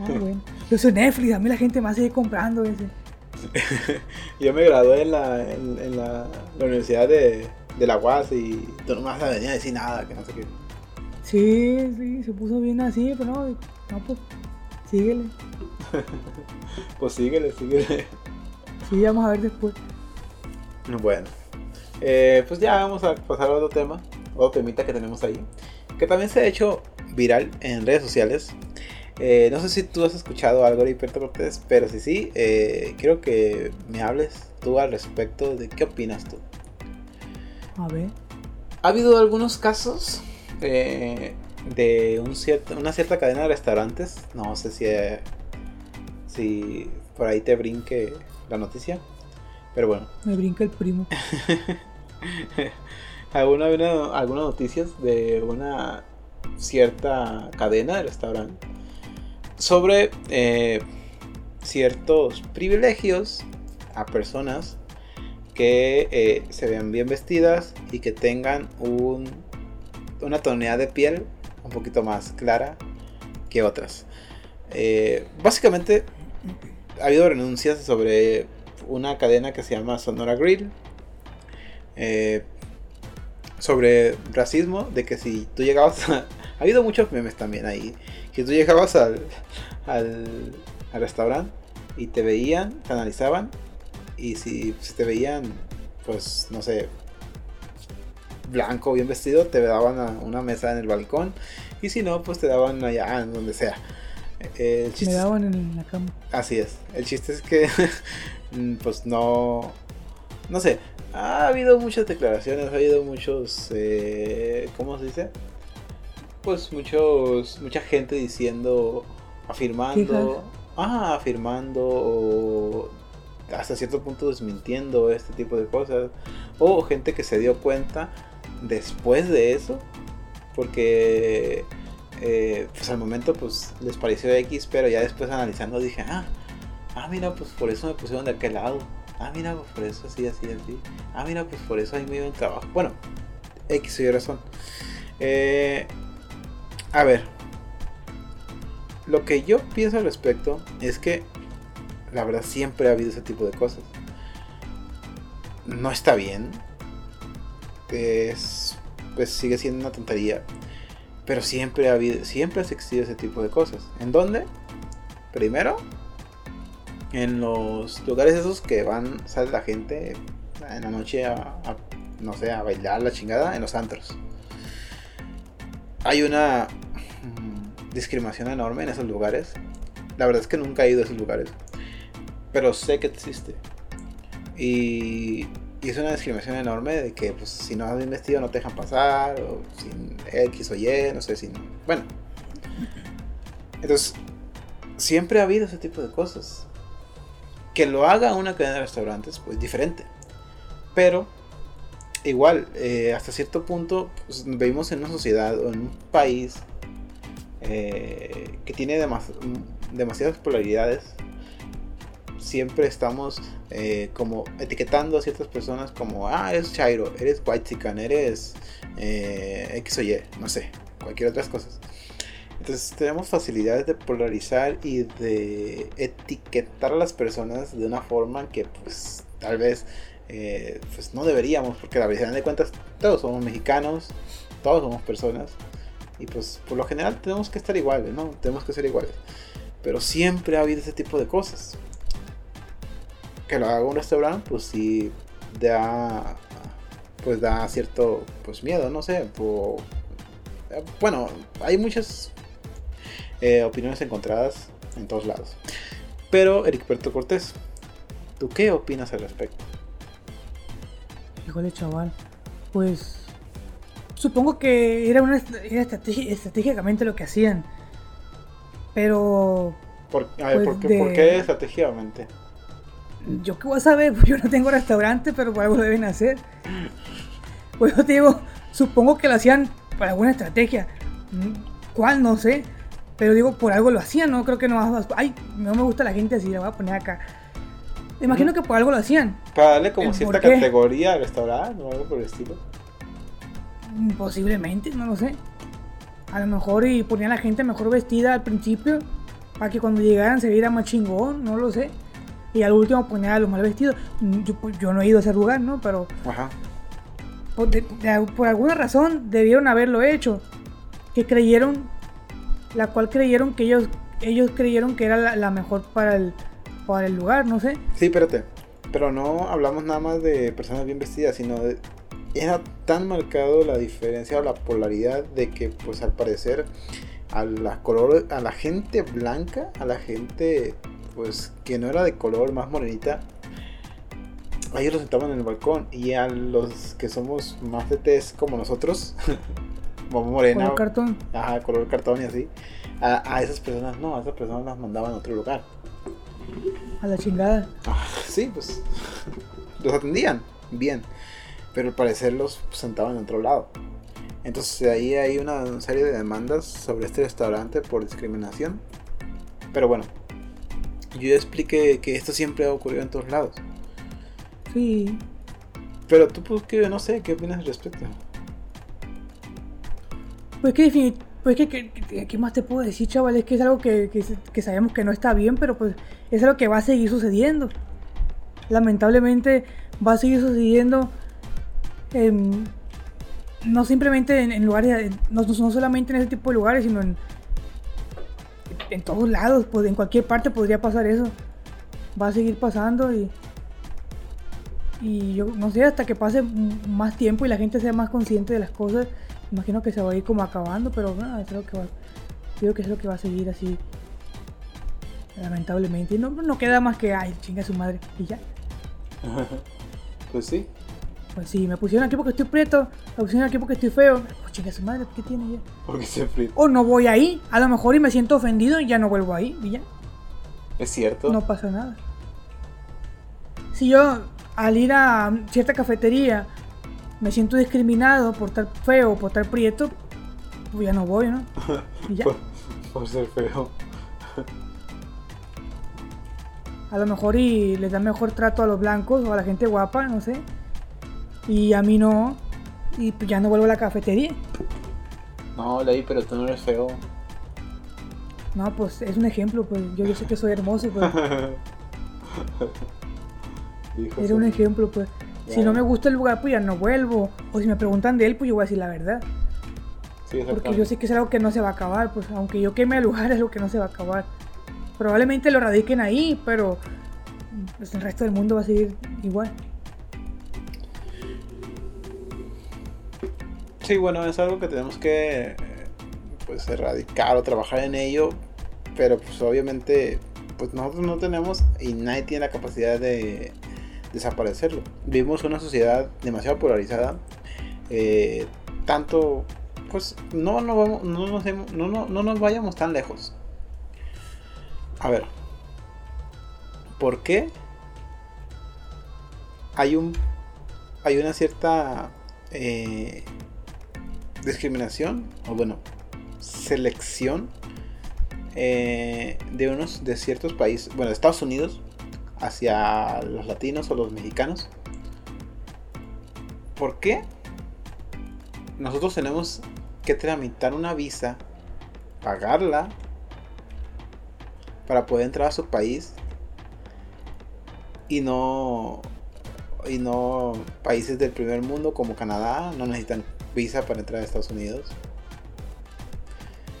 Ah, bueno. Yo soy Netflix, a mí la gente me sigue comprando. Dice. Yo me gradué en la, en, en la, la universidad de, de la UAS y tú no me vas a venir a decir nada, que no sé qué. Sí, sí, se puso bien así, pero no, no pues, síguele. Pues síguele, síguele. Sí, vamos a ver después. Bueno, eh, pues ya vamos a pasar a otro tema, otro temita que tenemos ahí, que también se ha hecho viral en redes sociales. Eh, no sé si tú has escuchado algo de Heriberto Cortés, pero si sí, eh, quiero que me hables tú al respecto de qué opinas tú. A ver. Ha habido algunos casos eh, de un cierto, una cierta cadena de restaurantes, no sé si, eh, si por ahí te brinque la noticia, pero bueno, Me brinca el primo. alguna, alguna- algunas noticias de una cierta cadena de restaurante sobre eh, ciertos privilegios a personas que eh, se vean bien vestidas y que tengan un, una tonalidad de piel un poquito más clara que otras. Eh, básicamente ha habido renuncias sobre una cadena que se llama Sonora Grill. eh, sobre racismo, de que si tú llegabas a... Ha habido muchos memes también ahí. Que tú llegabas al, al, al restaurante y te veían, te analizaban. Y si, si te veían, pues no sé, blanco, bien vestido, te daban a una mesa en el balcón. Y si no, pues te daban allá, en donde sea. Eh, El chiste Me daban en la cama. Así es. El chiste es que, mm, pues no, no sé. Ha habido muchas declaraciones, ha habido muchos, eh, ¿cómo se dice? Pues muchos, mucha gente diciendo, afirmando, ah, afirmando o hasta cierto punto desmintiendo este tipo de cosas. O gente que se dio cuenta después de eso, porque eh, pues al momento pues les pareció X, pero ya después analizando dije, ah, ah mira, pues por eso me pusieron de aquel lado. Ah, mira, pues por eso así, así, así. Ah, mira, pues por eso ahí me iba en trabajo. Bueno, X y razón. Eh, a ver, lo que yo pienso al respecto es que la verdad siempre ha habido ese tipo de cosas. No está bien. Es, pues sigue siendo una tontería. Pero siempre ha habido, siempre ha existido ese tipo de cosas. ¿En dónde? Primero, en los lugares esos que van, sale la gente en la noche a, a, no sé, a bailar la chingada en los antros. Hay una mm, discriminación enorme en esos lugares. La verdad es que nunca he ido a esos lugares. Pero sé que existe. Y, y es una discriminación enorme de que pues, si no has bien vestido no te dejan pasar. O sin X o Y, no sé, sin... Bueno. Entonces, siempre ha habido ese tipo de cosas. Que lo haga una cadena de restaurantes, pues diferente. Pero, igual, eh, hasta cierto punto, pues, vivimos en una sociedad o en un país eh, que tiene demas- demasiadas polaridades. Siempre estamos eh, como etiquetando a ciertas personas como, ah, eres Chairo, eres White eres eh, X o Y, no sé, cualquier otras cosas. Entonces tenemos facilidades de polarizar y de etiquetar a las personas de una forma que pues tal vez eh, pues no deberíamos, porque la verdad de cuentas todos somos mexicanos, todos somos personas y pues por lo general tenemos que estar iguales, ¿no? Tenemos que ser iguales. Pero siempre ha habido ese tipo de cosas. Que lo haga un restaurante, pues sí da pues da cierto pues miedo, no sé, o- eh, bueno, hay muchas eh, opiniones encontradas en todos lados. Pero Ericberto Cortés, ¿tú qué opinas al respecto? Híjole, chaval. Pues. Supongo que era, una, era estratégicamente lo que hacían. Pero. Por, a ver, Pues ¿por, qué, de- por qué estratégicamente? Yo qué voy a saber, pues yo no tengo restaurante, pero por algo lo deben hacer. Pues yo te digo, supongo que lo hacían para alguna estrategia. Mm, ¿Cuál? No sé. Pero digo, por algo lo hacían, no creo que no. Ay, no me gusta la gente así, la voy a poner acá. Imagino que por algo lo hacían. Para darle como ¿El cierta qué? categoría al restaurante o algo por el estilo. Mm, Posiblemente, no lo sé. A lo mejor y ponían a la gente mejor vestida al principio. Para que cuando llegaran se viera más chingón, no lo sé. Y al último ponían a los mal vestidos. Yo, pues, yo no he ido a ese lugar, ¿no? Pero Ajá. por, de- de- por alguna razón debieron haberlo hecho. Que creyeron, la cual creyeron que ellos, ellos creyeron que era la, la mejor para el, para el lugar, no sé. Sí, espérate. Pero no hablamos nada más de personas bien vestidas, sino de... Era tan marcado la diferencia o la polaridad de que, pues al parecer, a la, color, a la gente blanca, a la gente, pues, que no era de color más morenita, a ellos los sentaban en el balcón. Y a los que somos más de tez como nosotros, como morena, Color cartón. ajá, color cartón y así, a, a esas personas no, a esas personas las mandaban a otro lugar. A la chingada. Ah, sí, pues los atendían bien, pero al parecer los sentaban en otro lado. Entonces ahí hay una serie de demandas sobre este restaurante por discriminación. Pero bueno, yo ya expliqué que esto siempre ha ocurrido en todos lados. Sí. Pero tú, pues, que no sé, ¿qué opinas al respecto? Pues que pues que, que- que- ¿qué más te puedo decir, chaval? Es que es algo que, que, sabemos que no está bien, pero pues es algo que va a seguir sucediendo. Lamentablemente va a seguir sucediendo. no simplemente en, en lugares, no, no solamente en ese tipo de lugares, sino en, en todos lados, pues en cualquier parte podría pasar eso. Va a seguir pasando y, y yo no sé, hasta que pase más tiempo y la gente sea más consciente de las cosas, imagino que se va a ir como acabando, pero bueno, es lo que va, creo que es lo que va a seguir así, lamentablemente. Y no, no queda más que, ay, chinga su madre, y ya. Pues sí. Pues sí, me pusieron aquí porque estoy prieto, me pusieron aquí porque estoy feo, pues chinga su madre, ¿qué tiene ya? Porque se frita. O no voy ahí, a lo mejor y me siento ofendido y ya no vuelvo ahí, y ya. Es cierto. No pasa nada. Si yo al ir a cierta cafetería me siento discriminado por estar feo, por estar prieto, pues ya no voy, ¿no? Y ya. Por, por ser feo. A lo mejor y les dan mejor trato a los blancos o a la gente guapa, no sé. Y a mí no. Y pues ya no vuelvo a la cafetería. No, Ley, pero tú no eres feo. No, pues es un ejemplo, pues yo, yo sé que soy hermoso, pues era un ejemplo, pues. Si no me gusta el lugar, pues ya no vuelvo. O si me preguntan de él, pues yo voy a decir la verdad. Sí, Porque yo sé que es algo que no se va a acabar, pues aunque yo queme el lugar es algo que no se va a acabar. Probablemente lo radiquen ahí, pero pues, el resto del mundo va a seguir igual. Sí, bueno, es algo que tenemos que pues erradicar o trabajar en ello, pero pues obviamente pues nosotros no tenemos y nadie tiene la capacidad de desaparecerlo. Vivimos una sociedad demasiado polarizada, eh, tanto pues no, no, vamos, no, nos, no, no, no nos vayamos tan lejos. A ver, ¿por qué hay un hay una cierta eh, discriminación o bueno selección eh, de unos de ciertos países bueno de Estados Unidos hacia los latinos o los mexicanos. ¿por qué nosotros tenemos que tramitar una visa pagarla para poder entrar a su país y no y no países del primer mundo como Canadá no necesitan visa para entrar a Estados Unidos.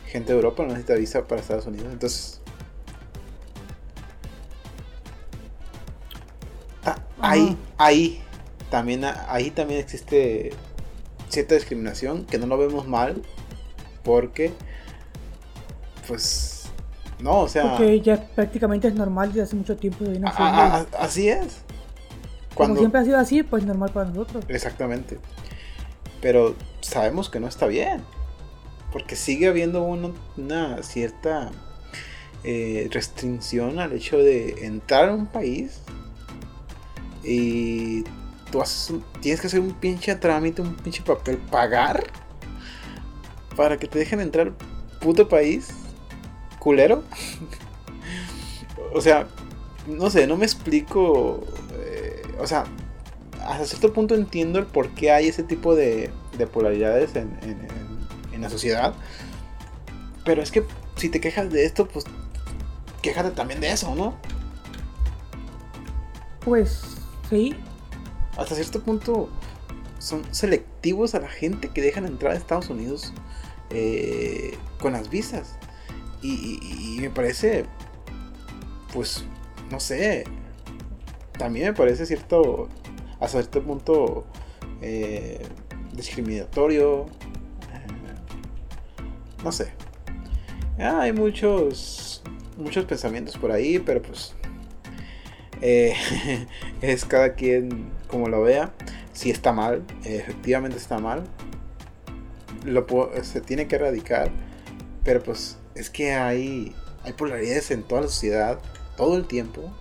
Gente de Europa no necesita visa para Estados Unidos. Entonces, ah, ahí, ahí también, ahí también existe cierta discriminación que no lo vemos mal porque, pues, no, o sea, Porque ya prácticamente es normal desde hace mucho tiempo. Y no a- sé, a- a- así es. como siempre ha sido así, pues normal para nosotros. Exactamente. Pero sabemos que no está bien. Porque sigue habiendo una, cierta eh, restricción al hecho de entrar a un país y tú haces tienes que hacer un pinche trámite, un pinche papel, pagar para que te dejen entrar puto país culero. o sea, no sé, no me explico. eh, o sea, hasta cierto punto entiendo el por qué hay ese tipo de, de polaridades en, en- en- en la sociedad. Pero es que si te quejas de esto, pues quéjate también de eso, ¿no? Pues sí, Hasta cierto punto son selectivos a la gente que dejan entrar a Estados Unidos eh, con las visas. Y, y- y me parece, pues, no sé, también me parece cierto, hasta cierto punto, eh, discriminatorio. eh, no sé. Ah, hay muchos, muchos pensamientos por ahí, pero pues eh, es cada quien como lo vea. Si está mal, efectivamente está mal. Lo se tiene que erradicar. Pero pues es que hay, hay polaridades en toda la sociedad, todo el tiempo.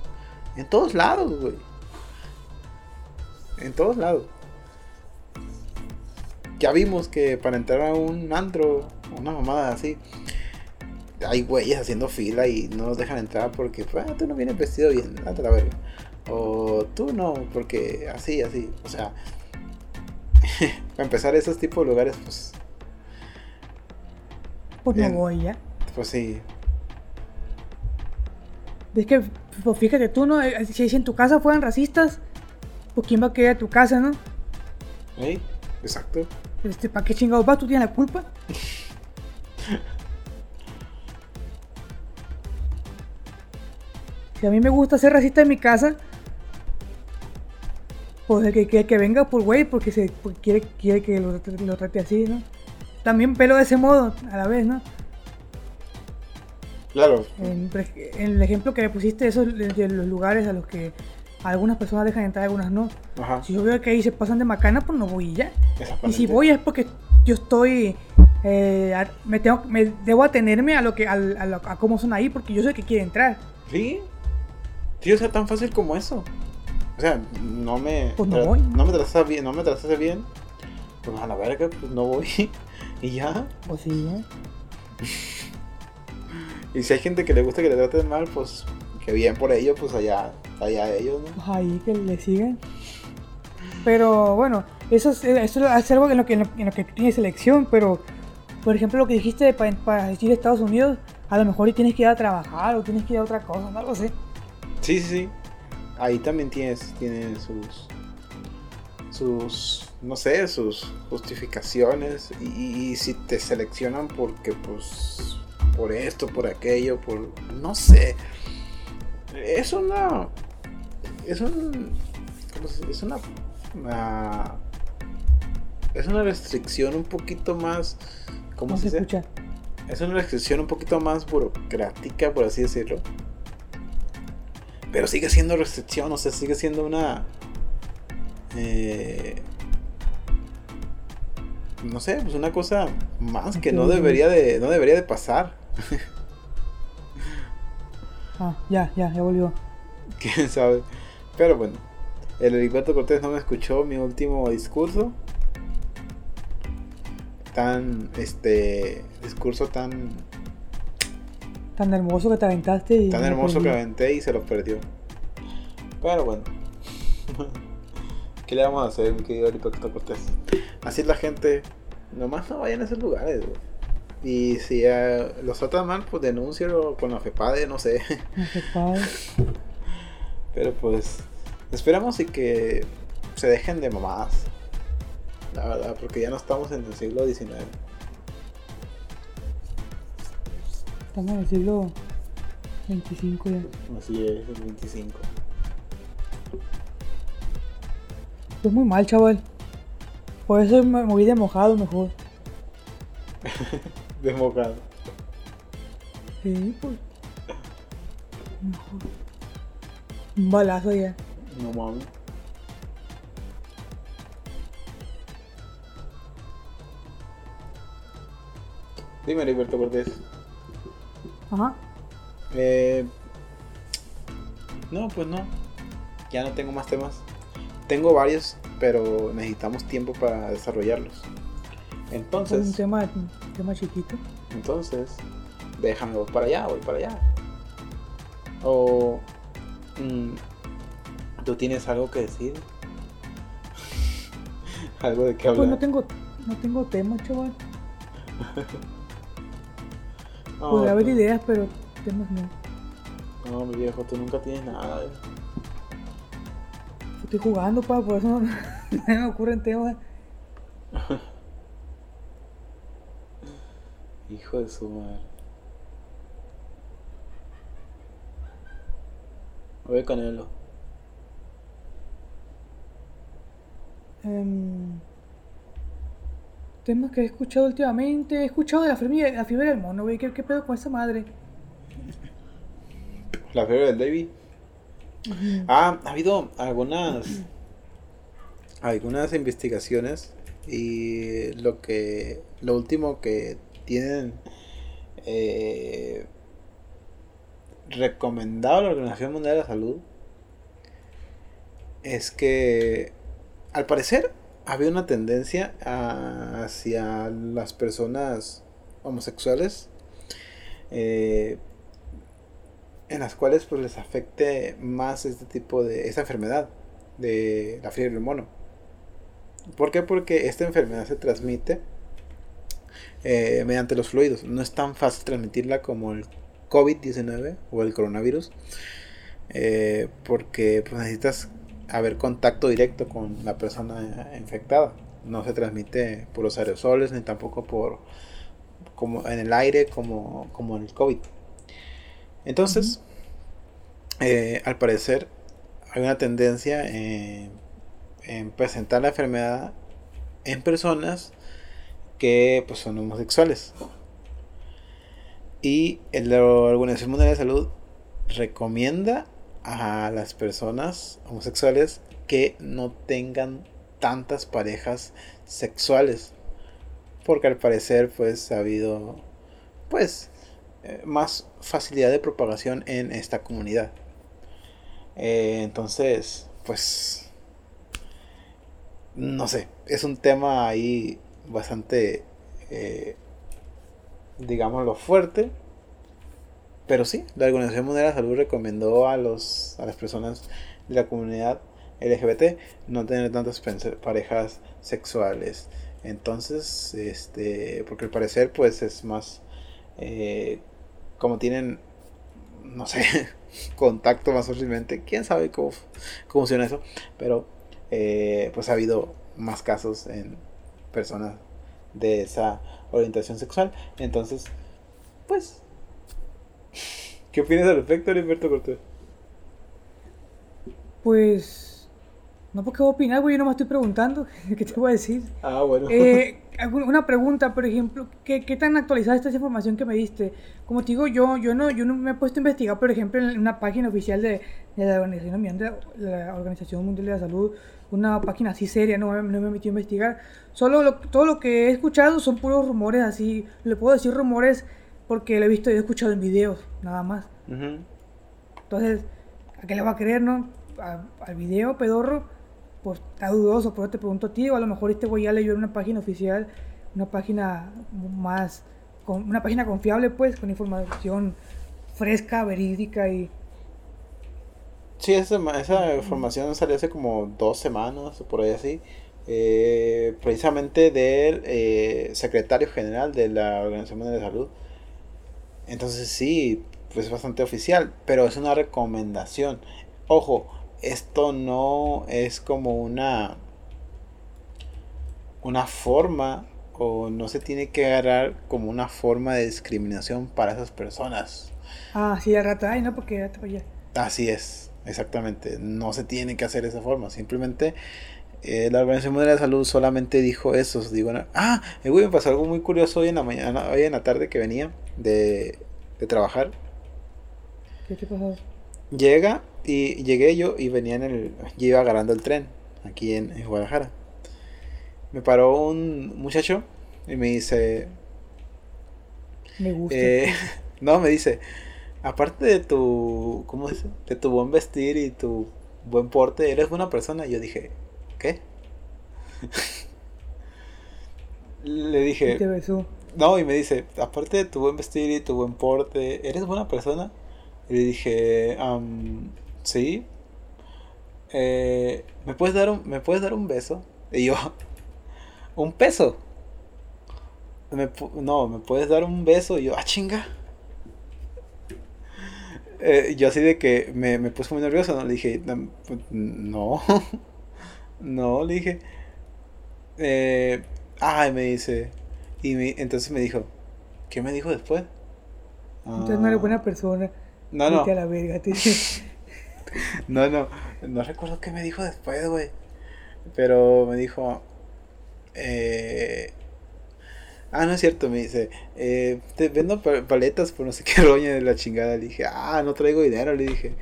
En todos lados, güey. En todos lados. Ya vimos que para entrar a un antro, una mamada así, hay güeyes haciendo fila y no nos dejan entrar porque ah, tú no vienes vestido bien, date la verga. O tú no, porque así, así. O sea, para empezar, esos tipos de lugares, pues, pues no voy ya. pues sí. Es que, pues fíjate tú, ¿no? Eh, Si, si en tu casa fueran racistas, pues quién va a querer a tu casa, ¿no? ¿eh? Exacto. Este, ¿Para qué chingados vas? ¿Tú tienes la culpa? Si a mí me gusta ser racista en mi casa, pues el que, que, que venga por güey, porque se porque quiere, quiere que lo, trate- lo trate así, ¿no? También pelo de ese modo, a la vez, ¿no? Claro. En, en el ejemplo que me pusiste, eso de, de los lugares a los que algunas personas dejan entrar, algunas no. Ajá. Si yo veo que ahí se pasan de macana, pues no voy y ya. Y si voy es porque yo estoy. eh, a- me, tengo, me debo atenerme a lo que al- a, lo- a cómo son ahí porque yo sé que quiere entrar. Sí. Tío, o sea, tan fácil como eso. O sea, no me. Pues no voy. No me trataste bien, no me trataste bien. Pues a la verga, pues no voy. y ya. Pues sí, ¿eh? Y si hay gente que le gusta que le traten mal, pues que bien por ello, pues allá, allá ellos, ¿no? Ahí que le sigan. Pero bueno, eso es, eso es algo en lo, que, en, lo, en lo que tú tienes elección, pero por ejemplo lo que dijiste de pa- para decir Estados Unidos, a lo mejor tienes que ir a trabajar o tienes que ir a otra cosa, no lo sé. Sí, sí, sí. Ahí también tienes, tienes sus. sus. no sé, sus justificaciones. Y, y si te seleccionan porque, pues. por esto, por aquello, por. no sé. Es una. Es un. ¿cómo se- Es una. una- es una restricción un poquito más. ¿Cómo No se se escucha. Es una restricción un poquito más burocrática, por así decirlo. Pero sigue siendo restricción, o sea, sigue siendo una... eh, no sé, pues una cosa más que no debería de, no debería de pasar. Ah, ya, ya, ya volvió. Quién sabe. Pero bueno, el Heriberto Cortés no me escuchó mi último discurso. Tan, este, discurso tan Tan hermoso que te aventaste y. Tan hermoso que aventé y se lo perdió. Pero bueno. ¿Qué le vamos a hacer, mi querido Heriberto Cortés? Así la gente. Nomás no vayan a esos lugares, güey. Y si eh, los tratan mal, pues denúncialo con la FEPADE, no sé. Sé, padre. Pero pues. Esperamos y que se dejen de mamadas. La verdad, porque ya no estamos en el siglo XIX. Estamos en el siglo 25 ya. Así es, el 25. Es muy mal, chaval. Por eso me moví de mojado mejor. Desmocado. Sí, pues. Mejor. Un balazo ya. No mames. Dime, Heriberto Cortés. Ajá. Eh, no, pues no. Ya no tengo más temas. Tengo varios, pero necesitamos tiempo para desarrollarlos. Es un Entonces, tema, un tema chiquito. entonces, déjame voy para allá, voy para allá. O ¿tú tienes algo que decir? algo de qué hablar. Pues no tengo, no tengo tema, chaval. No, Podría haber tú- ideas, pero temas no. No, mi viejo, tú nunca tienes nada. eh. Estoy jugando, pa, por eso no, no me ocurren temas. Hijo de su madre. Oye, Canelo. Em, temas que he escuchado últimamente. He escuchado de la fiebre, la fiebre del mono, güey. ¿Qué, ¿Qué pedo con esa madre? La fiebre del Davy. Ah, ha habido algunas algunas investigaciones y lo que lo último que tienen eh, recomendado la Organización Mundial de la Salud es que al parecer había una tendencia hacia las personas homosexuales eh, en las cuales pues les afecte más este tipo de esta enfermedad de la fiebre del mono. ¿Por qué? Porque esta enfermedad se transmite eh, mediante los fluidos. No es tan fácil transmitirla como el COVID-19 o el coronavirus. eh, porque pues, necesitas haber contacto directo con la persona infectada. No se transmite por los aerosoles ni tampoco por como en el aire como, como en el COVID. Entonces, eh, al parecer, hay una tendencia en, en presentar la enfermedad en personas que pues, son homosexuales. Y la Organización Mundial de Salud recomienda a las personas homosexuales que no tengan tantas parejas sexuales. Porque al parecer pues ha habido pues eh, más facilidad de propagación en esta comunidad. Eh, entonces, pues, no sé, es un tema ahí bastante, eh, digámoslo, fuerte. Pero sí, la Organización Mundial de la Salud recomendó a, los, a las personas de la comunidad LGBT no tener tantas parejas sexuales. Entonces, este, porque al parecer, pues es más, eh, como tienen, no sé, contacto más fácilmente, quién sabe cómo, cómo funciona eso, pero eh, pues ha habido más casos en personas de esa orientación sexual. Entonces, pues, ¿qué opinas al respecto, Heriberto Cortés? Pues. No, porque voy a opinar, güey. Yo no me estoy preguntando. ¿Qué te voy a decir? Ah, bueno. Eh, una pregunta, por ejemplo, ¿qué, qué tan actualizada está esa información que me diste? Como te digo, yo, yo, no, yo no me he puesto a investigar, por ejemplo, en una página oficial de, de la, Organización Mundial de, la Organización Mundial de la Salud, una página así seria, no, no me he metido a investigar. Solo lo- todo lo que he escuchado son puros rumores así. Le puedo decir rumores porque lo he visto y he escuchado en videos, nada más. Ujú. Entonces, ¿a qué le va a creer, no? A- al video pedorro, pues está dudoso, por eso te pregunto a ti, o a lo mejor este güey ya leyó en una página oficial, una página más, con, una página confiable, pues, con información fresca, verídica y... Sí, esa, esa información salió hace como dos semanas o por ahí así. eh, precisamente del eh, secretario general de la Organización Mundial de Salud. Entonces sí, pues es bastante oficial, pero es una recomendación. Ojo, esto no es como una una forma o no se tiene que agarrar como una forma de discriminación para esas personas. Ah, sí, de rata, ay, no, porque ya te. Así es, exactamente. No se tiene que hacer de esa forma. Simplemente eh, la Organización Mundial de la Salud solamente dijo eso. Digo, ah, eh, güey, me pasó algo muy curioso hoy en la mañana, hoy en la tarde que venía de, de trabajar. ¿Qué te pasó? Llega y llegué yo y venía en el, yo iba agarrando el tren aquí en, en Guadalajara. Me paró un muchacho y me dice, Me gusta. Eh, no, me dice, aparte de tu, ¿cómo dice? De tu buen vestir y tu buen porte, eres buena persona. Y yo dije, ¿qué? Le y te dije, besó. no, y me dice, aparte de tu buen vestir y tu buen porte, ¿eres buena persona? Y le dije, "Am, Sí. Eh, ¿me, puedes dar un, ¿Me puedes dar un beso? Y yo, ¿un peso? Me no, ¿me puedes dar un beso? Y yo, ah, chinga. Eh, yo así de que me, me puse muy nervioso, ¿no? Le dije, "No, pues, no, le dije. Eh, ay, me dice. Y me- entonces me dijo, ¿qué me dijo después? Entonces no eres buena persona. Ah, No, a la verga. te dice. No, no, no recuerdo qué me dijo después, güey. Pero me dijo. Eh... Ah, no es cierto, me dice. Eh, te vendo pa- paletas por no sé qué roña de la chingada. Le dije, ah, no traigo dinero, le dije.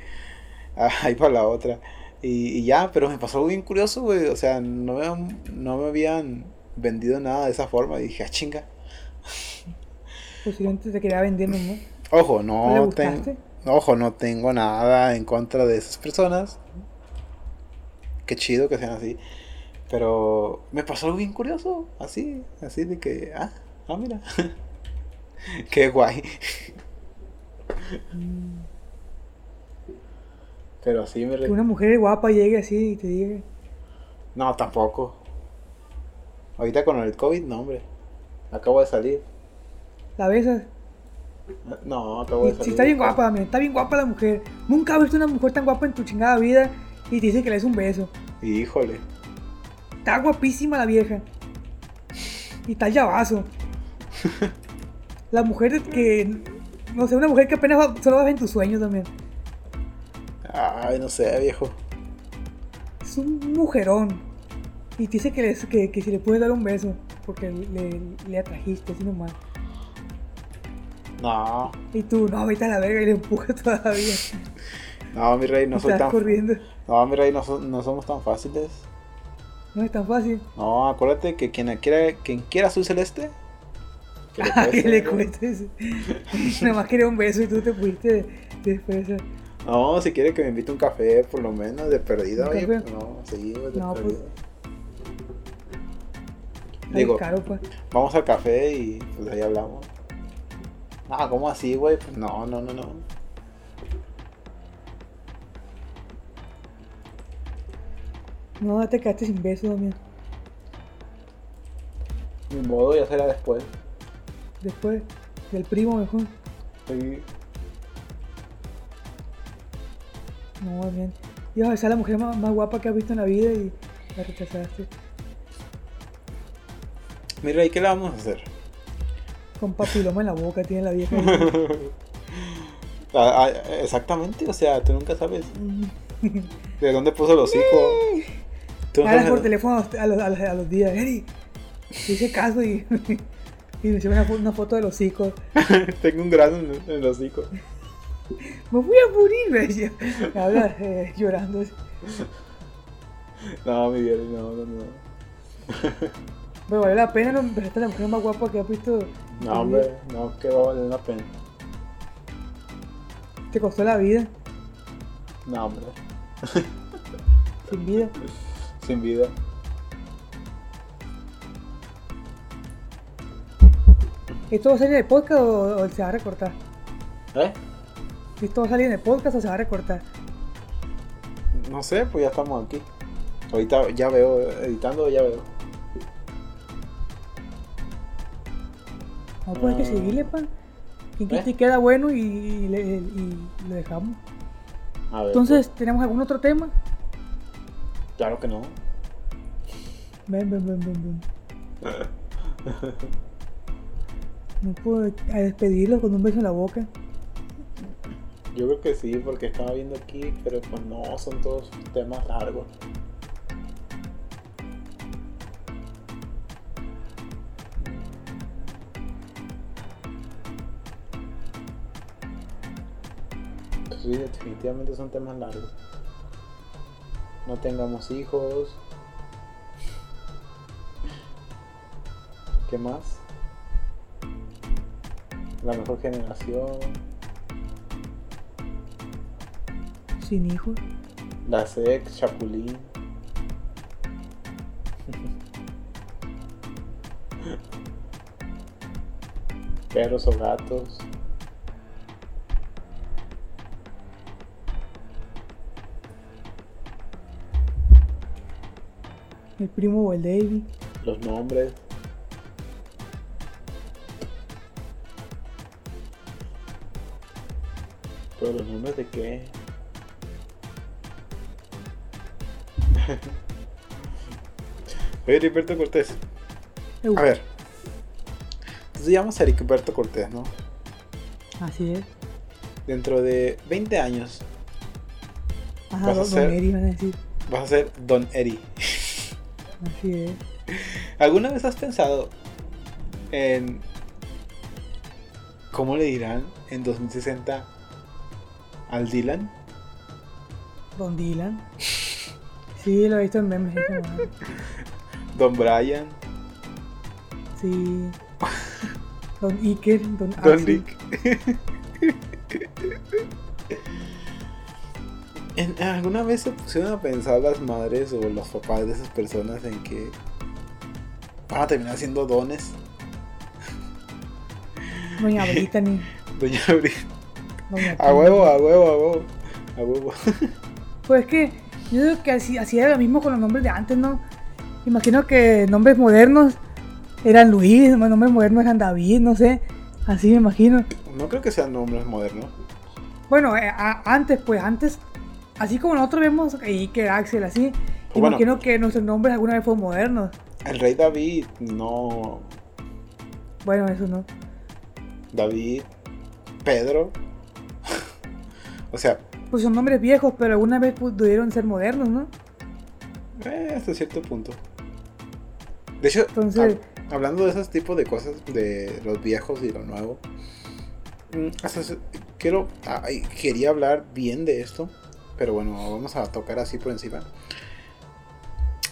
Ah, ahí para la otra. Y, y ya, pero me pasó algo bien curioso, güey. O sea, no me, no me habían vendido nada de esa forma. Y dije, ah, chinga. Posiblemente te quería vender, ¿no? Ojo, ¿No no gustaste? Ojo, no tengo nada en contra de esas personas. Qué chido que sean así. Pero me pasó algo bien curioso. Así, así de que. Ah, ah, mira. Qué guay. Pero así me. re- Que una mujer guapa llegue así y te diga. No, tampoco. Ahorita con el COVID, no, hombre. Acabo de salir. La besas. No, acabo de Y, salir. si está bien guapa, Damián, está bien guapa la mujer. Nunca has visto una mujer tan guapa en tu chingada vida y te dice que le des un beso. Híjole. Está guapísima la vieja. Y está llavazo. La mujer que. No sé, una mujer que apenas va- solo vas en tus sueños también. Ay, no sé, viejo. Es un mujerón. Y te dice que, les- que, que si le puedes dar un beso. Porque le, le atrajiste, así nomás. No, Y tú, no, vete a la verga y le empujas todavía. no, mi rey, no soy tan. corriendo. No, mi rey, no, so- no somos tan fáciles. No es tan fácil. No, acuérdate que quien quiera, quien quiera azul celeste, que le Ah, que cueste. le. Nada más quería un beso y tú te fuiste después. No, si quiere que me invite un café, por lo menos, de perdida, ¿Un oye. café? No, sí, de No, pues. perdida. Digo, caro, pues. vamos al café y pues ahí hablamos. Ah, ¿cómo así, güey? Pues no, no, no, no. No, te quedaste sin beso, Damián. Ni modo, ya será después. Después del primo mejor. Sí. No, Damián. Ibas a besar a la mujer más, más guapa que has visto en la vida y la rechazaste. Mi rey, ¿qué le vamos a hacer? Con papiloma en la boca tiene la vieja. Ah, ah, exactamente, o sea, tú nunca sabes de dónde puso los hijos. Tú Hablas por teléfono a los, a los, a los- a los días. Eri, hice caso y, y me hicieron una, fo- una foto de los hijos. Tengo un grano en, en los hijos. Me voy a morir, me decía. Me habla eh, llorando. No, mi bien, no, no, no. Pero vale la pena, no, pero esta es la mujer más guapa que has visto. No, hombre, no, que va a valer la pena. Te costó la vida, No, hombre, sin vida. sin vida. ¿Esto va a salir en el podcast o, o se va a recortar? ¿Eh? ¿Esto va a salir en el podcast o se va a recortar? No sé, pues ya estamos aquí. Ahorita ya veo, editando ya veo. No, pues hay que Ah. seguirle, pan. Quien ¿Eh? queda bueno y, y le- y lo dejamos. A ver. Entonces, ¿tenemos algún otro tema? pues, claro que no. Ven, ven, ven, ven, ven. No puedo a despedirlos con un beso en la boca. Yo creo que sí, porque estaba viendo aquí, pero pues no, son todos temas largos. Sí, definitivamente son temas largos. No tengamos hijos. ¿Qué más? La mejor generación. Sin hijos. La sex, Chapulín. Perros o gatos. El primo o el David. Los nombres. ¿Pero los nombres de qué? Oye, Heriberto Cortés. A ver. Entonces llamamos a Heriberto Cortés, ¿no? Así es. Dentro de 20 años Ajá, Vas a don, ser- Eri van a decir. vas a ser Don Eri. Así es. ¿Alguna vez has pensado en cómo le dirán en 2060 al Dylan? Don Dylan. Sí, lo he visto en memes. Don Brian, Sí. Don Iker, Don Don Axel. Rick. ¿En- ¿Alguna vez se pusieron a pensar las madres o los papás de esas personas en que van a terminar siendo dones? Doña Brittany. Doña Bri- Doña A huevo, a huevo, a huevo. A huevo. Pues es que yo creo que así, así era lo mismo con los nombres de antes, ¿no? Imagino que nombres modernos eran Luis, nombres modernos eran David, no sé. Así me imagino. No creo que sean nombres modernos. Bueno, eh, a- antes, pues antes, así como nosotros vemos Iker, Axel, así. Bueno. Imagino que nuestros nombres alguna vez fueron modernos. El rey David, no. Bueno, eso no. David, Pedro. o sea, Pues son nombres viejos, pero alguna vez pudieron ser modernos, ¿no? eh, hasta cierto punto. De hecho, Entonces- hab- hablando de esos tipos de cosas, de los viejos y lo nuevo, mm, hasta quiero, ay, quería hablar bien de esto, pero bueno, vamos a tocar así por encima.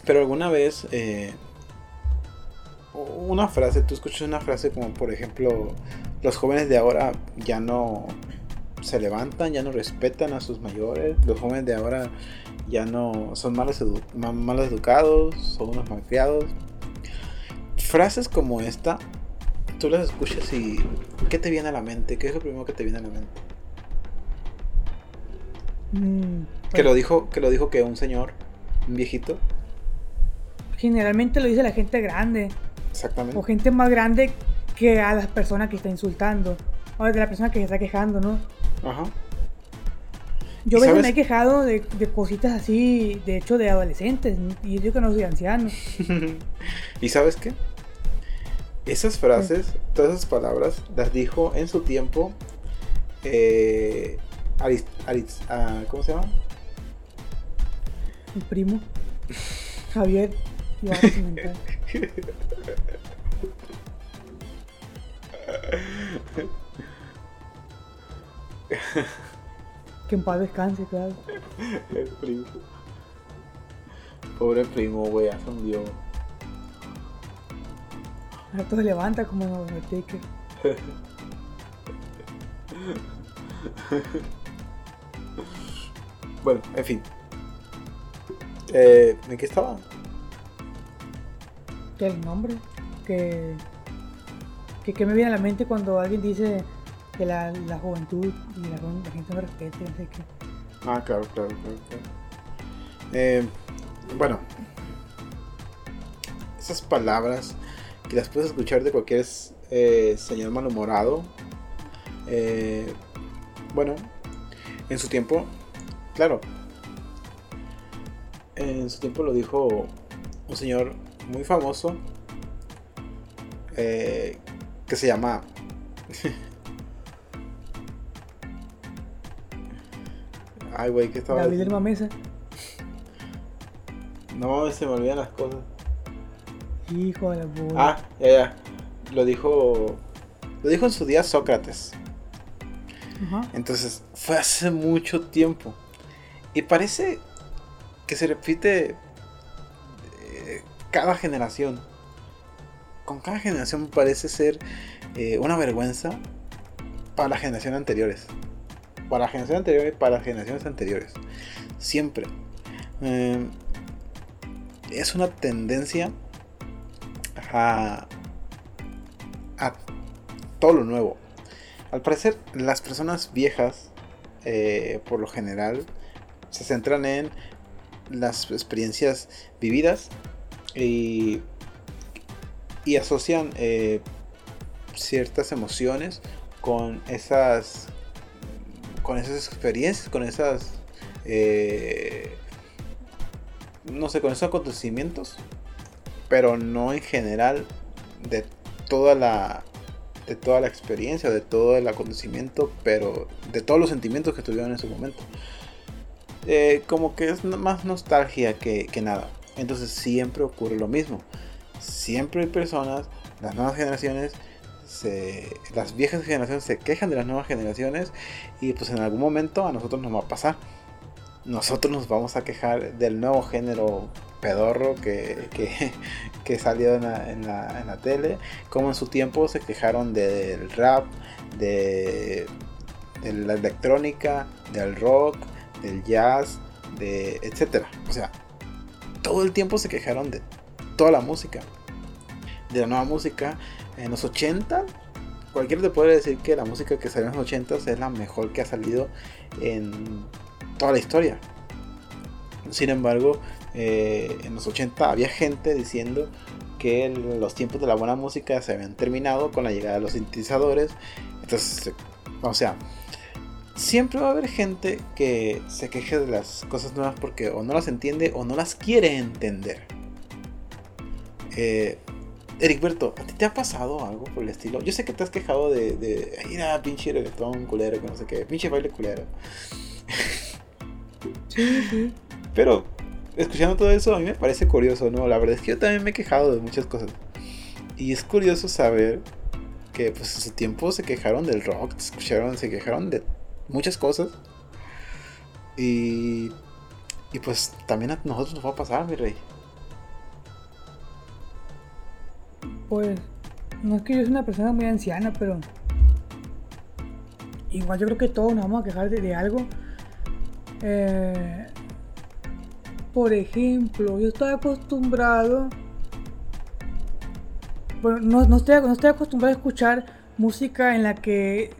Pero alguna vez, eh, una frase, tú escuchas una frase como por ejemplo, los jóvenes de ahora ya no se levantan, ya no respetan a sus mayores, los jóvenes de ahora ya no son malos, edu- ma- malos educados, son unos malcriados. Frases como esta, tú las escuchas y ¿qué te viene a la mente? ¿Qué es lo primero que te viene a la mente? Mm, Que lo dijo, que lo dijo que un señor, un viejito, Generalmente lo dice la gente grande. exactamente. O gente más grande que a las personas que está insultando. O de la persona que se está quejando, ¿no? Ajá. Yo ¿Y a veces sabes? me he quejado de, de cositas así, de hecho, de adolescentes. Y yo que no soy anciano. ¿Y sabes qué? Esas frases, todas esas palabras, las dijo en su tiempo. eh, Aris- Aris- ah, ¿Cómo se llama? Mi primo, Javier. Que en paz descanse, claro. El primo. Pobre primo, güey, ya se hundió. Ahora todo se levanta como en. Bueno, en fin. Eh, ¿En qué estaba? Que el nombre, que, que, que me viene a la mente cuando alguien dice que la, la juventud y la, la gente no respeta, no sé qué. Ah, claro, claro, claro. claro. Eh, bueno, esas palabras que las puedes escuchar de cualquier eh, señor malhumorado. eh, bueno, en su tiempo, claro, en su tiempo lo dijo un señor muy famoso eh, que se llama Ay, güey, ¿qué estaba David? Herma Mesa. No, se me olvidan las cosas. Hijo de la bola. Ah, ya, ya. Lo dijo. Lo dijo en su día Sócrates. Entonces, fue hace mucho tiempo. Y parece que se repite eh, cada generación. Con cada generación parece ser eh, una vergüenza para las generaciones anteriores. Para la generación anterior y para las generaciones anteriores. Siempre. Eh, es una tendencia a, a todo lo nuevo. Al parecer, las personas viejas, eh, por lo general, se centran en las experiencias vividas y, y asocian eh, ciertas emociones con esas con esas experiencias, con esas eh, no sé, con esos acontecimientos, pero no en general de toda la de toda la experiencia, de todo el acontecimiento, pero de todos los sentimientos que tuvieron en ese momento. Eh, como que es más nostalgia que, que nada. Entonces siempre ocurre lo mismo. Siempre hay personas, las nuevas generaciones, se, las viejas generaciones se quejan de las nuevas generaciones y pues en algún momento a nosotros nos va a pasar. Nosotros nos vamos a quejar del nuevo género pedorro que, que, que salió en la, en, la, en la, tele, como en su tiempo se quejaron del rap, de, de, la electrónica, del rock, del jazz, de etcétera. O sea, todo el tiempo se quejaron de toda la música, de la nueva música. En los 80, cualquiera te puede decir que la música que salió en los 80 es la mejor que ha salido en toda la historia. Sin embargo, eh, en los 80 había gente diciendo que los tiempos de la buena música se habían terminado con la llegada de los sintetizadores. Entonces, o sea, siempre va a haber gente que se queje de las cosas nuevas porque o no las entiende o no las quiere entender. Eh, Ericberto, ¿a ti te ha pasado algo por el estilo? Yo sé que te has quejado de, de mira, pinche reggaetón culero, que no sé qué, pinche baile culero. Pero escuchando todo eso, a mí me parece curioso, ¿no? La verdad es que yo también me he quejado de muchas cosas. Y es curioso saber que pues en su tiempo se quejaron del rock, escucharon, se quejaron de muchas cosas. Y, y pues también a nosotros nos va a pasar, mi rey. Pues, no es que yo sea una persona muy anciana, pero igual yo creo que todos nos vamos a quejar de, algo. Eh, por ejemplo, yo estoy acostumbrado. Bueno, no, no, estoy, no estoy acostumbrado a escuchar música en la que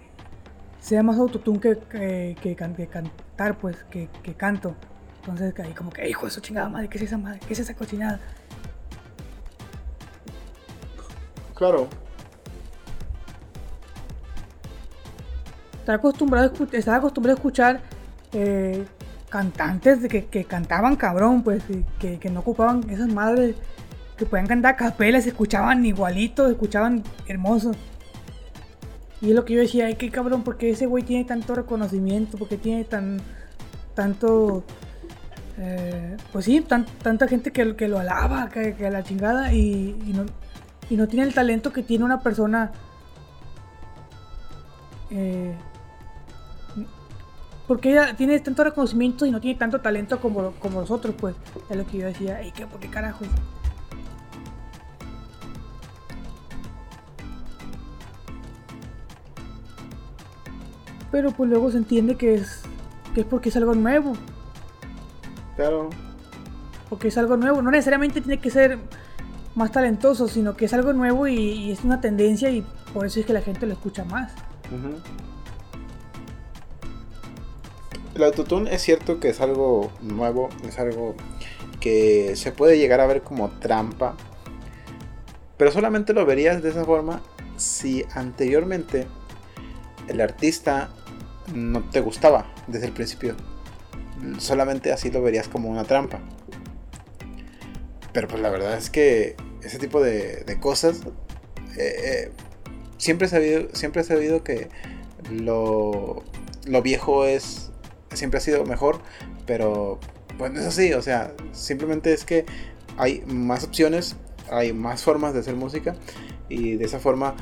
sea más autotune que, que, que, que cantar, pues, que, canto. Entonces, ahí como que, hijo de su chingada madre, ¿qué es esa madre? ¿Qué es esa cochinada? Claro. Estaba acostumbrado a, estaba acostumbrado a escuchar eh, cantantes de que, que cantaban cabrón, pues, que, que no ocupaban esas madres que podían cantar a capela, se escuchaban igualitos, escuchaban hermosos. Y es lo que yo decía, ay, qué cabrón, porque ese güey tiene tanto reconocimiento, porque tiene tan tanto, eh, pues sí, tan- tanta gente que, lo alaba, que, que la chingada, y, y no, y no tiene el talento que tiene una persona. eh, porque ella tiene tanto reconocimiento y no tiene tanto talento como, como nosotros, pues. Es lo que yo decía, ¿y qué? ¿Por qué carajos? Pero pues luego se entiende que es, que es porque es algo nuevo. Claro. Porque es algo nuevo. No necesariamente tiene que ser más talentoso, sino que es algo nuevo y, y es una tendencia y por eso es que la gente lo escucha más. El autotune es cierto que es algo nuevo, es algo que se puede llegar a ver como trampa, pero solamente lo verías de esa forma si anteriormente el artista no te gustaba desde el principio. Solamente así lo verías como una trampa. Pero pues la verdad es que ese tipo de, cosas eh, eh, siempre he sabido, siempre sabido que lo, lo viejo es siempre ha sido mejor, pero pues no es así, o sea, simplemente es que hay más opciones, hay más formas de hacer música y de esa forma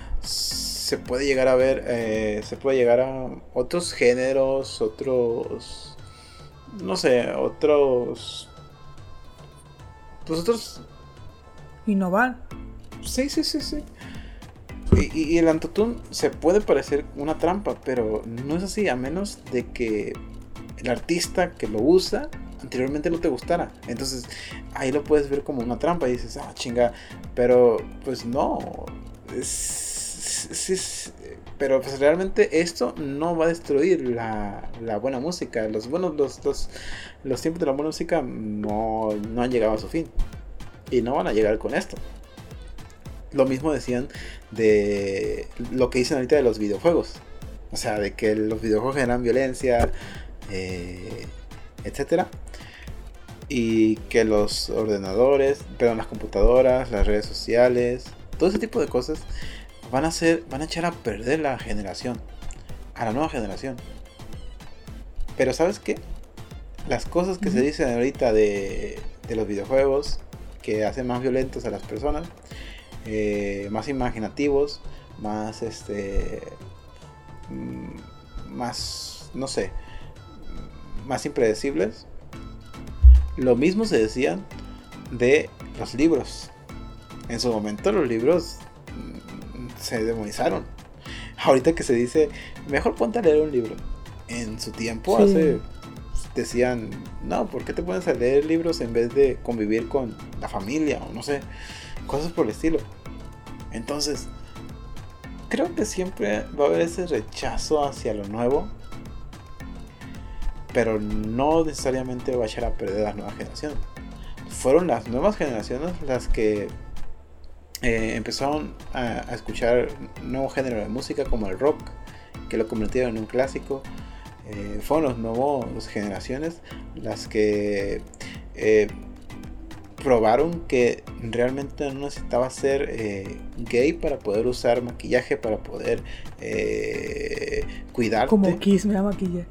se puede llegar a ver, eh, se puede llegar a otros géneros, otros, no sé, otros, pues otros Innovar. Sí, sí, sí, sí. Y, y- y el autotune se puede parecer una trampa, pero no es así, a menos de que el artista que lo usa anteriormente no te gustara. Entonces ahí lo puedes ver como una trampa y dices, ah, chinga, pero pues no. Es- es- pero pues realmente esto no va a destruir la, la buena música. Los buenos, los, los, los tiempos de la buena música no, no han llegado a su fin. Y no van a llegar con esto. Lo mismo decían de lo que dicen ahorita de los videojuegos. O sea, de que los videojuegos generan violencia, eh, etcétera. Y que los ordenadores, pero las computadoras, las redes sociales, todo ese tipo de cosas van a ser, van a echar a perder la generación, a la nueva generación. Pero ¿sabes qué? Las cosas que se dicen ahorita de, de los videojuegos, que hacen más violentos a las personas, eh, más imaginativos, más este, mm, más, no sé, más impredecibles. Lo mismo se decían de los libros. En su momento los libros mm, se demonizaron. Ahorita que se dice, mejor ponte a leer un libro. En su tiempo hace decían, no, ¿por qué te pones a leer libros en vez de convivir con la familia o no sé, cosas por el estilo? Entonces, creo que siempre va a haber ese rechazo hacia lo nuevo, pero no necesariamente va a echar a perder a las nuevas generaciones. Fueron las nuevas generaciones las que eh, empezaron a, escuchar nuevo género de música como el rock, que lo convirtieron en un clásico. Eh, fueron las nuevas generaciones las que eh, probaron que realmente no necesitaba ser eh, gay para poder usar maquillaje, para poder eh, cuidarte. Como Kiss me da maquillaje.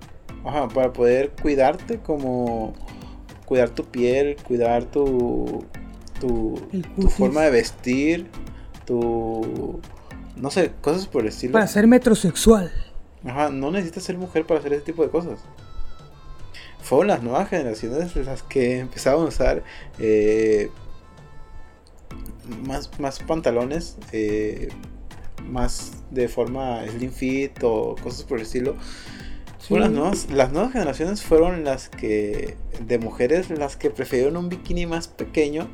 Ajá, para poder cuidarte como cuidar tu piel, cuidar tu tu, tu forma de vestir, tu no sé, cosas por el estilo. Para ser metrosexual. Ajá, no necesitas ser mujer para hacer ese tipo de cosas fueron las nuevas generaciones las que empezaron a usar eh, más, más pantalones, eh, más de forma slim fit o cosas por el estilo. Las, nuevas, las nuevas generaciones fueron las que, de mujeres, las que prefirieron un bikini más pequeño,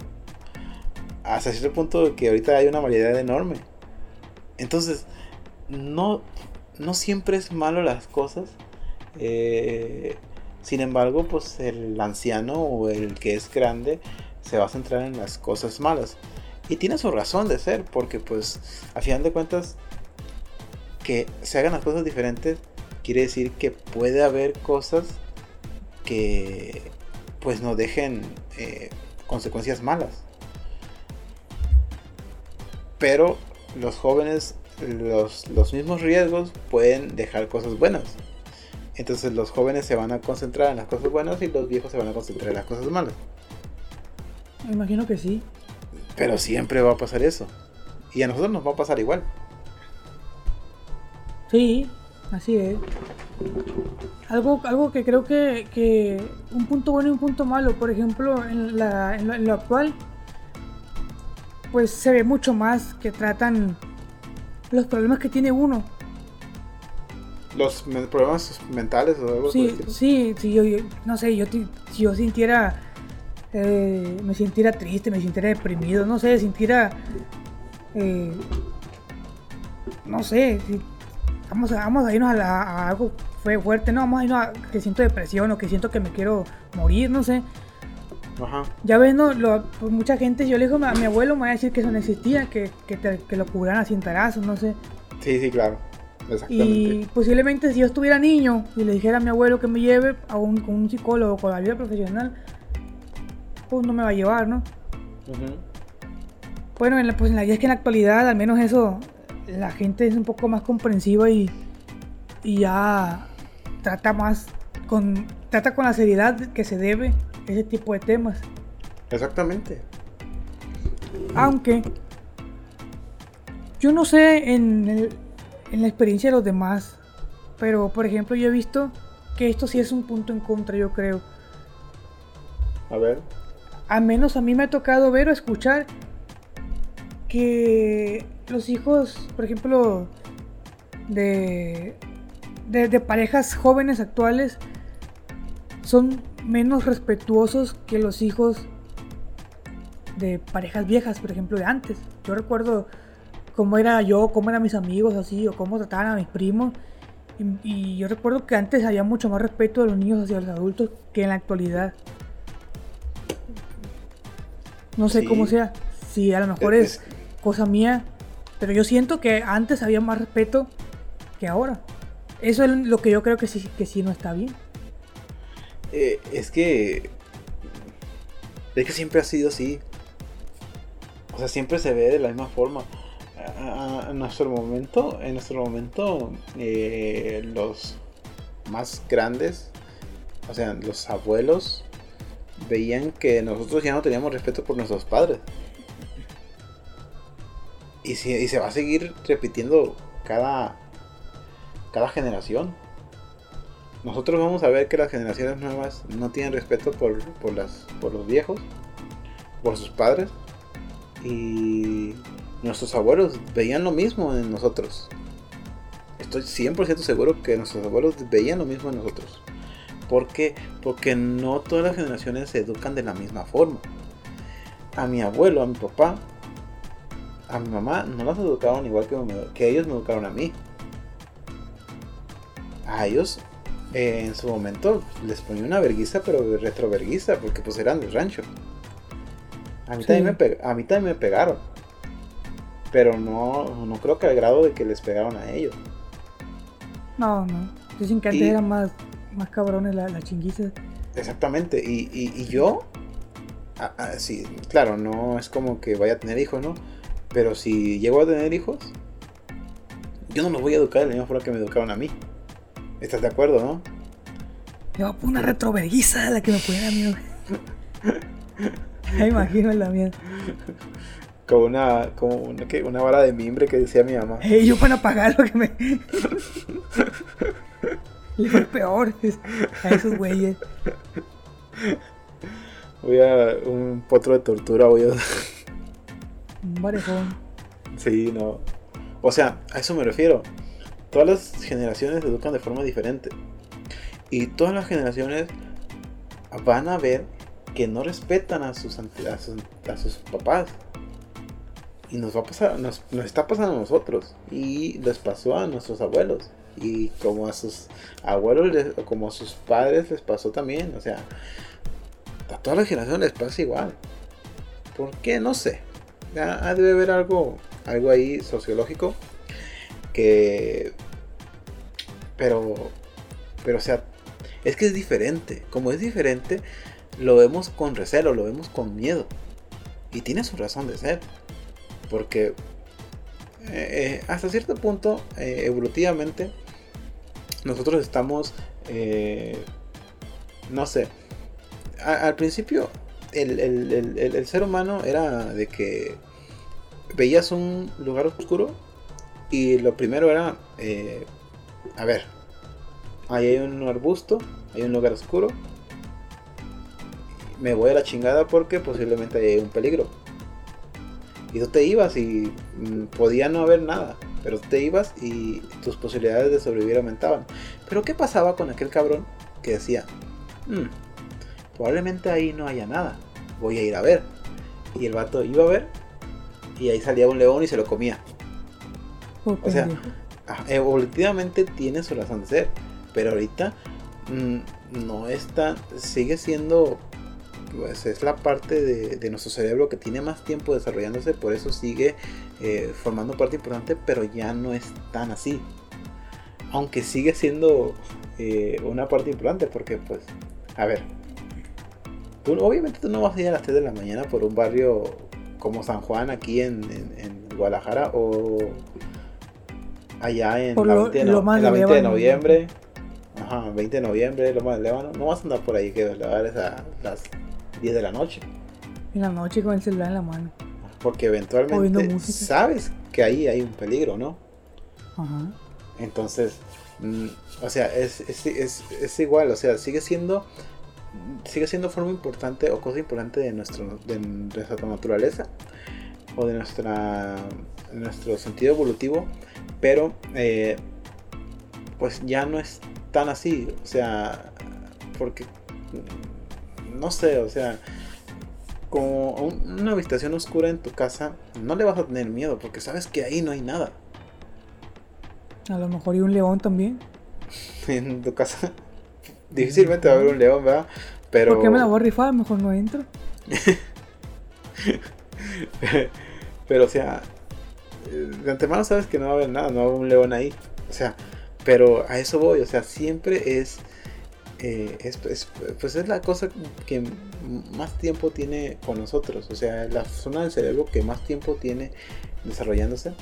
hasta cierto punto que ahorita hay una variedad enorme. Entonces, no, no siempre es malo las cosas. Eh, sin embargo, pues el anciano o el que es grande se va a centrar en las cosas malas. Y tiene su razón de ser, porque pues a final de cuentas que se hagan las cosas diferentes quiere decir que puede haber cosas que pues no dejen eh, consecuencias malas. Pero los jóvenes, los, los mismos riesgos pueden dejar cosas buenas. Entonces los jóvenes se van a concentrar en las cosas buenas y los viejos se van a concentrar en las cosas malas. Me imagino que sí. Pero siempre va a pasar eso. Y a nosotros nos va a pasar igual. Sí, así es. Algo, algo que creo que, un punto bueno y un punto malo, por ejemplo, en, la, en lo actual, pues se ve mucho más que tratan los problemas que tiene uno los problemas mentales o algo sí, Sí, sí, yo, no sé, yo, si yo sintiera, eh, me sintiera triste, me sintiera deprimido, no sé, sintiera, eh, no sé, vamos, a, vamos a irnos a, algo fue fuerte, no, vamos a irnos a que siento depresión o que siento que me quiero morir, no sé. Ajá. Ya ves, no, lo, pues mucha gente, yo le digo a mi abuelo, me va a decir que eso no existía, que, que, que lo cubraran a cintarazos, no sé. Sí, sí, claro. Y posiblemente si yo estuviera niño y le dijera a mi abuelo que me lleve a un, con un psicólogo con la vida profesional, pues no me va a llevar, ¿no? Bueno, en la, pues en la, es que en la actualidad, al menos eso, la gente es un poco más comprensiva y, y ya trata más con, trata con la seriedad que se debe ese tipo de temas. Exactamente. Aunque yo no sé en el, en la experiencia de los demás. Pero, por ejemplo, yo he visto que esto sí es un punto en contra, yo creo. A ver. Al menos a mí me ha tocado ver o escuchar que los hijos, por ejemplo, de, de, de parejas jóvenes actuales son menos respetuosos que los hijos de parejas viejas, por ejemplo, de antes. Yo recuerdo cómo era yo, cómo eran mis amigos, así, o cómo trataban a mis primos. Y, yo recuerdo que antes había mucho más respeto de los niños hacia los adultos que en la actualidad. No sé Sí. cómo sea. Si a lo mejor Es- es, cosa mía. Pero yo siento que antes había más respeto que ahora. Eso es lo que yo creo que sí, que sí no está bien. Eh, es que. Es que siempre ha sido así. O sea, siempre se ve de la misma forma. A- a- En nuestro momento, en nuestro momento, eh, los más grandes, o sea, los abuelos, veían que nosotros ya no teníamos respeto por nuestros padres. Y, si- y se va a seguir repitiendo cada, cada generación. Nosotros vamos a ver que las generaciones nuevas no tienen respeto por, por, las, por los viejos, por sus padres. Y nuestros abuelos veían lo mismo en nosotros. Estoy 100% seguro que nuestros abuelos veían lo mismo en nosotros. ¿Por qué? Porque no todas las generaciones se educan de la misma forma. A mi abuelo, a mi papá, a mi mamá no las educaron igual que, que ellos me educaron a mí. A ellos eh, en su momento les ponía una verguiza, pero retroverguiza, porque pues eran del rancho. A mí, Sí. también me pe- a mí también me pegaron. Pero no, no creo que al grado de que les pegaron a ellos. No, no. Dicen que antes Y- eran más, más cabrones la, la chinguiza. Exactamente, y, y- y yo, ah, ah, sí, claro, no es como que vaya a tener hijos, ¿no? Pero si llego a tener hijos, yo no los voy a educar de la misma forma que me educaron a mí. ¿Estás de acuerdo, no? Le voy a poner una retroverguiza la que me pudiera mí. Me imagino la mía. Como una, como una, ¿qué? una vara de mimbre que decía mi mamá. Ey, yo para pagar lo que me. Le fue peor a esos güeyes. Voy a un potro de tortura, voy a... Un barejón. Sí, no. O sea, a eso me refiero. Todas las generaciones educan de forma diferente. Y todas las generaciones van a ver que no respetan a sus, a sus, a sus papás. Y nos va a pasar, nos, nos está pasando a nosotros. Y les pasó a nuestros abuelos. Y como a sus abuelos, les- como a sus padres les pasó también. O sea, a todas las generaciones les pasa igual. ¿Por qué? No sé. Debe haber algo, algo ahí sociológico que... Pero... Pero o sea, es que es diferente. Como es diferente, lo vemos con recelo, lo vemos con miedo. Y tiene su razón de ser. Porque eh, eh, hasta cierto punto, eh, evolutivamente, nosotros estamos... eh, no sé. al principio, el, el- el- ser humano era de que veías un lugar oscuro y lo primero era, a ver, ahí hay un arbusto, hay un lugar oscuro, me voy a la chingada porque posiblemente hay un peligro. Y tú te ibas y mm, podía no haber nada, pero tú te ibas y tus posibilidades de sobrevivir aumentaban. Pero ¿qué pasaba con aquel cabrón que decía, "Mm, probablemente ahí no haya nada, voy a ir a ver? Y el vato iba a ver y ahí salía un león y se lo comía. O sea, pendejo. Evolutivamente tiene su razón de ser, pero ahorita mm, no está, sigue siendo, pues es la parte de, nuestro cerebro que tiene más tiempo desarrollándose, por eso sigue eh, formando parte importante, pero ya no es tan así. Aunque sigue siendo eh, una parte importante, porque pues, a ver, tú, obviamente tú no vas a ir a las 3 de la mañana por un barrio como San Juan aquí en- en Guadalajara o allá en Por la, lo- 20, de no- en la de 20 de noviembre. Ajá, 20 de noviembre, Loma del Lébano. No vas a andar por ahí que lugares a las 10 de la noche. En la noche con el celular en la mano. Porque eventualmente sabes que ahí hay un peligro, ¿no? Ajá. Entonces, mm, o sea, es, es, es- es igual, o sea, sigue siendo sigue siendo forma importante o cosa importante de nuestro de nuestra naturaleza o de nuestra nuestro sentido evolutivo, pero eh, pues ya no es tan así, o sea, porque no sé, o sea, como un- una habitación oscura en tu casa, no le vas a tener miedo porque sabes que ahí no hay nada. A lo mejor y un león también. en tu casa. Difícilmente va a haber un león, ¿verdad? Pero. ¿Por qué me la voy a rifar? Mejor no entro. pero, o sea, de antemano sabes que no va a haber nada, no va a haber un león ahí. O sea, pero a eso voy, o sea, siempre es, eh, es, pues es la cosa que más tiempo tiene con nosotros, o sea, la zona del cerebro que más tiempo tiene desarrollándose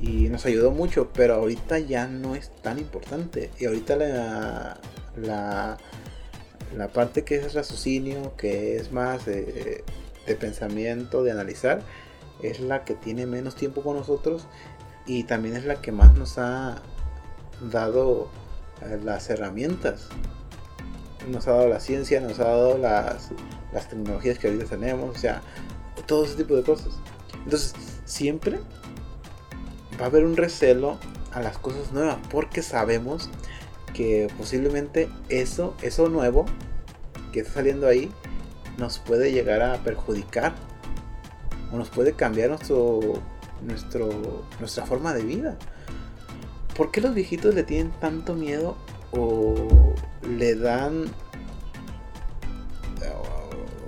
y nos ayudó mucho, pero ahorita ya no es tan importante y ahorita la, la, parte que es raciocinio, que es más de pensamiento, de analizar, es la que tiene menos tiempo con nosotros y también es la que más nos ha dado eh, las herramientas. Nos ha dado la ciencia, nos ha dado las, las tecnologías que ahorita tenemos, o sea, todo ese tipo de cosas. Entonces, siempre va a haber un recelo a las cosas nuevas porque sabemos que posiblemente eso, eso nuevo que está saliendo ahí nos puede llegar a perjudicar o nos puede cambiar nuestro, nuestro, nuestra forma de vida. ¿Por qué los viejitos le tienen tanto miedo o le dan...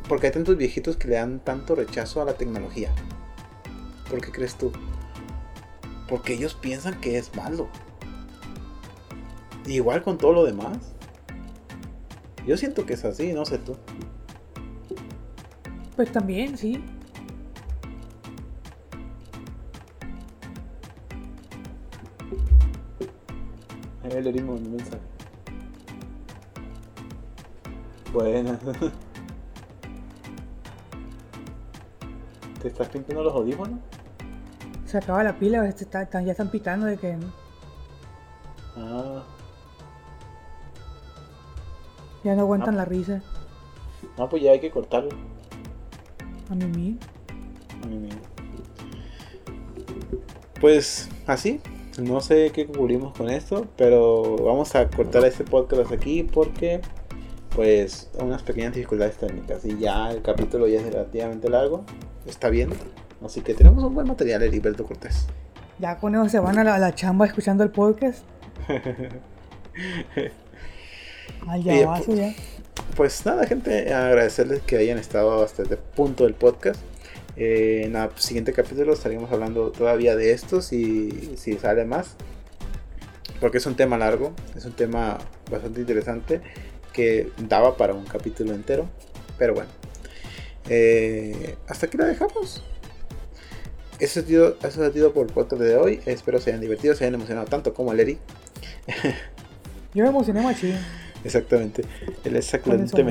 Porque hay tantos viejitos que le dan tanto rechazo a la tecnología. ¿Por qué crees tú? Porque ellos piensan que es malo. Igual con todo lo demás. Yo siento que es así, no sé tú. Pues también, sí. Ahí le dimos un mensaje. Buena. ¿Te estás pintando los audífonos? Se acaba la pila, está- ya están pitando de que Ah, ya no aguantan Ah. la risa. no, pues ya hay que cortarlo. A mí. A mí. Pues así, no sé qué cubrimos con esto, pero vamos a cortar este podcast aquí porque pues unas pequeñas dificultades técnicas y ya el capítulo ya es relativamente largo, está bien, así que tenemos un buen material Heriberto Cortés. Ya con eso se van a la, a la chamba escuchando el podcast. Al Y, llavazo pues, ya. Pues nada, gente, agradecerles que hayan estado hasta este punto del podcast. Eh, en el siguiente capítulo estaremos hablando todavía de esto, si, si sale más. Porque es un tema largo, es un tema bastante interesante que daba para un capítulo entero. Pero bueno, Eh, hasta aquí lo dejamos. Eso ha sido, eso ha sido por el podcast de hoy. Espero se hayan divertido, se hayan emocionado tanto como el Eri. Yo me emocioné machín. Exactamente, él exactamente.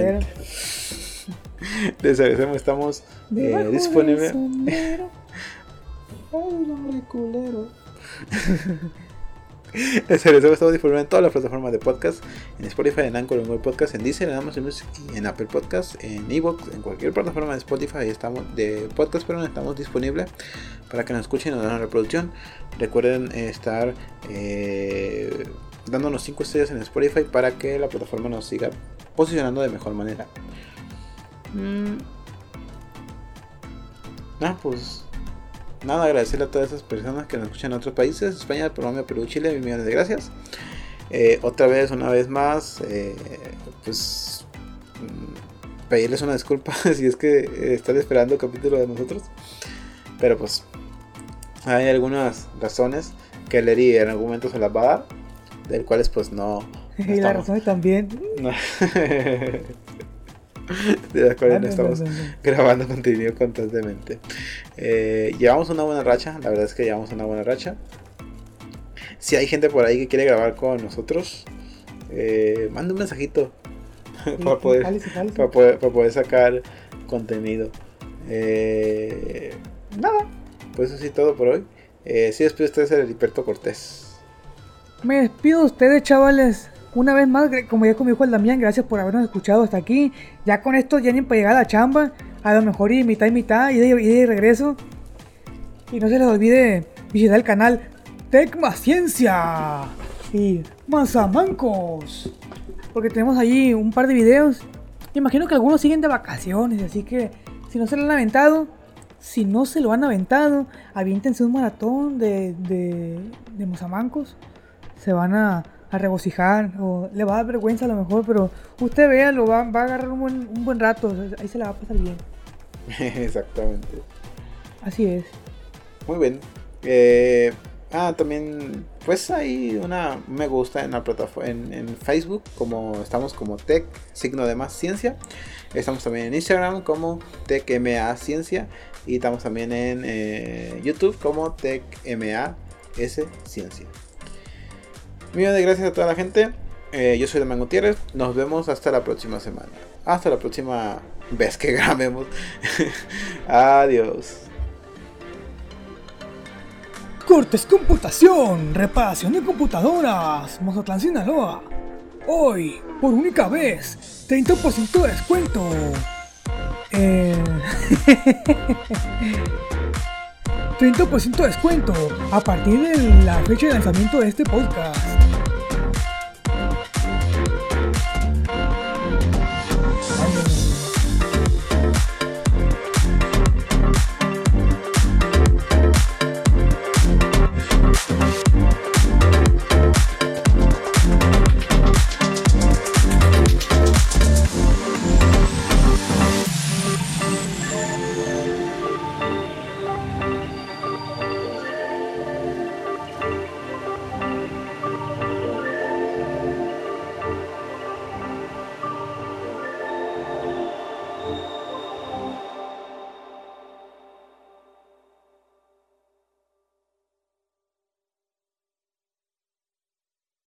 Les agradecemos, estamos eh, Debajo del disponible. sombrero. Ay, hombre culero. Les agradecemos, estamos disponibles en todas las plataformas de podcast: en Spotify, en Anchor, en Google Podcast, en Deezer, en Amazon Music y en Apple Podcast, en Evox, en cualquier plataforma de Spotify estamos de podcast, pero estamos disponibles para que nos escuchen den una reproducción. Recuerden estar eh, dándonos 5 estrellas en Spotify para que la plataforma nos siga posicionando de mejor manera. Mm. Ah, pues nada, agradecerle a todas esas personas que nos escuchan en otros países, España, Colombia, Perú, Chile, mil millones de gracias. Eh, otra vez, una vez más, eh, pues mm, pedirles una disculpa si es que eh, están esperando capítulo de nosotros. Pero pues hay algunas razones que Leri en algún momento se las va a dar, del cuales pues no... no Y estamos- razones también. no. de las cuales no estamos grabando contenido constantemente. Eh, llevamos una buena racha, la verdad es que llevamos una buena racha. Si hay gente por ahí que quiere grabar con nosotros, eh, manda un mensajito para, poder, para, poder, para poder sacar contenido. Eh, nada, pues eso sí todo por hoy. Eh, sí, después ustedes el Heriberto Cortés. Me despido de ustedes, chavales. Una vez más, como ya como dijo el Damián, gracias por habernos escuchado hasta aquí. Ya con esto ya ni para llegar a la chamba. A lo mejor y mitad y mitad, y de, de regreso. Y no se les olvide visitar el canal Tecma Ciencia y Mazamancos. Porque tenemos allí un par de videos. Imagino que algunos siguen de vacaciones, así que si no se lo han aventado, si no se lo han aventado, aviéntense un maratón de, de, de Mazamancos se van a, a regocijar o le va a dar vergüenza a lo mejor, pero usted vea, lo va, va a agarrar un buen, un buen rato, ahí se la va a pasar bien. Exactamente. Así es. Muy bien. Eh, ah, también, pues hay una me gusta en la plataforma en, en Facebook, como estamos como Tech, signo de más ciencia. Estamos también en Instagram como TechMA Ciencia. Y estamos también en eh, YouTube como TechMA S Ciencia. Millón de gracias a toda la gente. Eh, yo soy Damián Gutiérrez. Nos vemos hasta la próxima semana. Hasta la próxima vez que grabemos. Adiós. Cortes Computación, reparación de computadoras, Mazatlán, Sinaloa. Hoy, por única vez, 30% de descuento. Eh... 30% de descuento a partir de la fecha de lanzamiento de este podcast.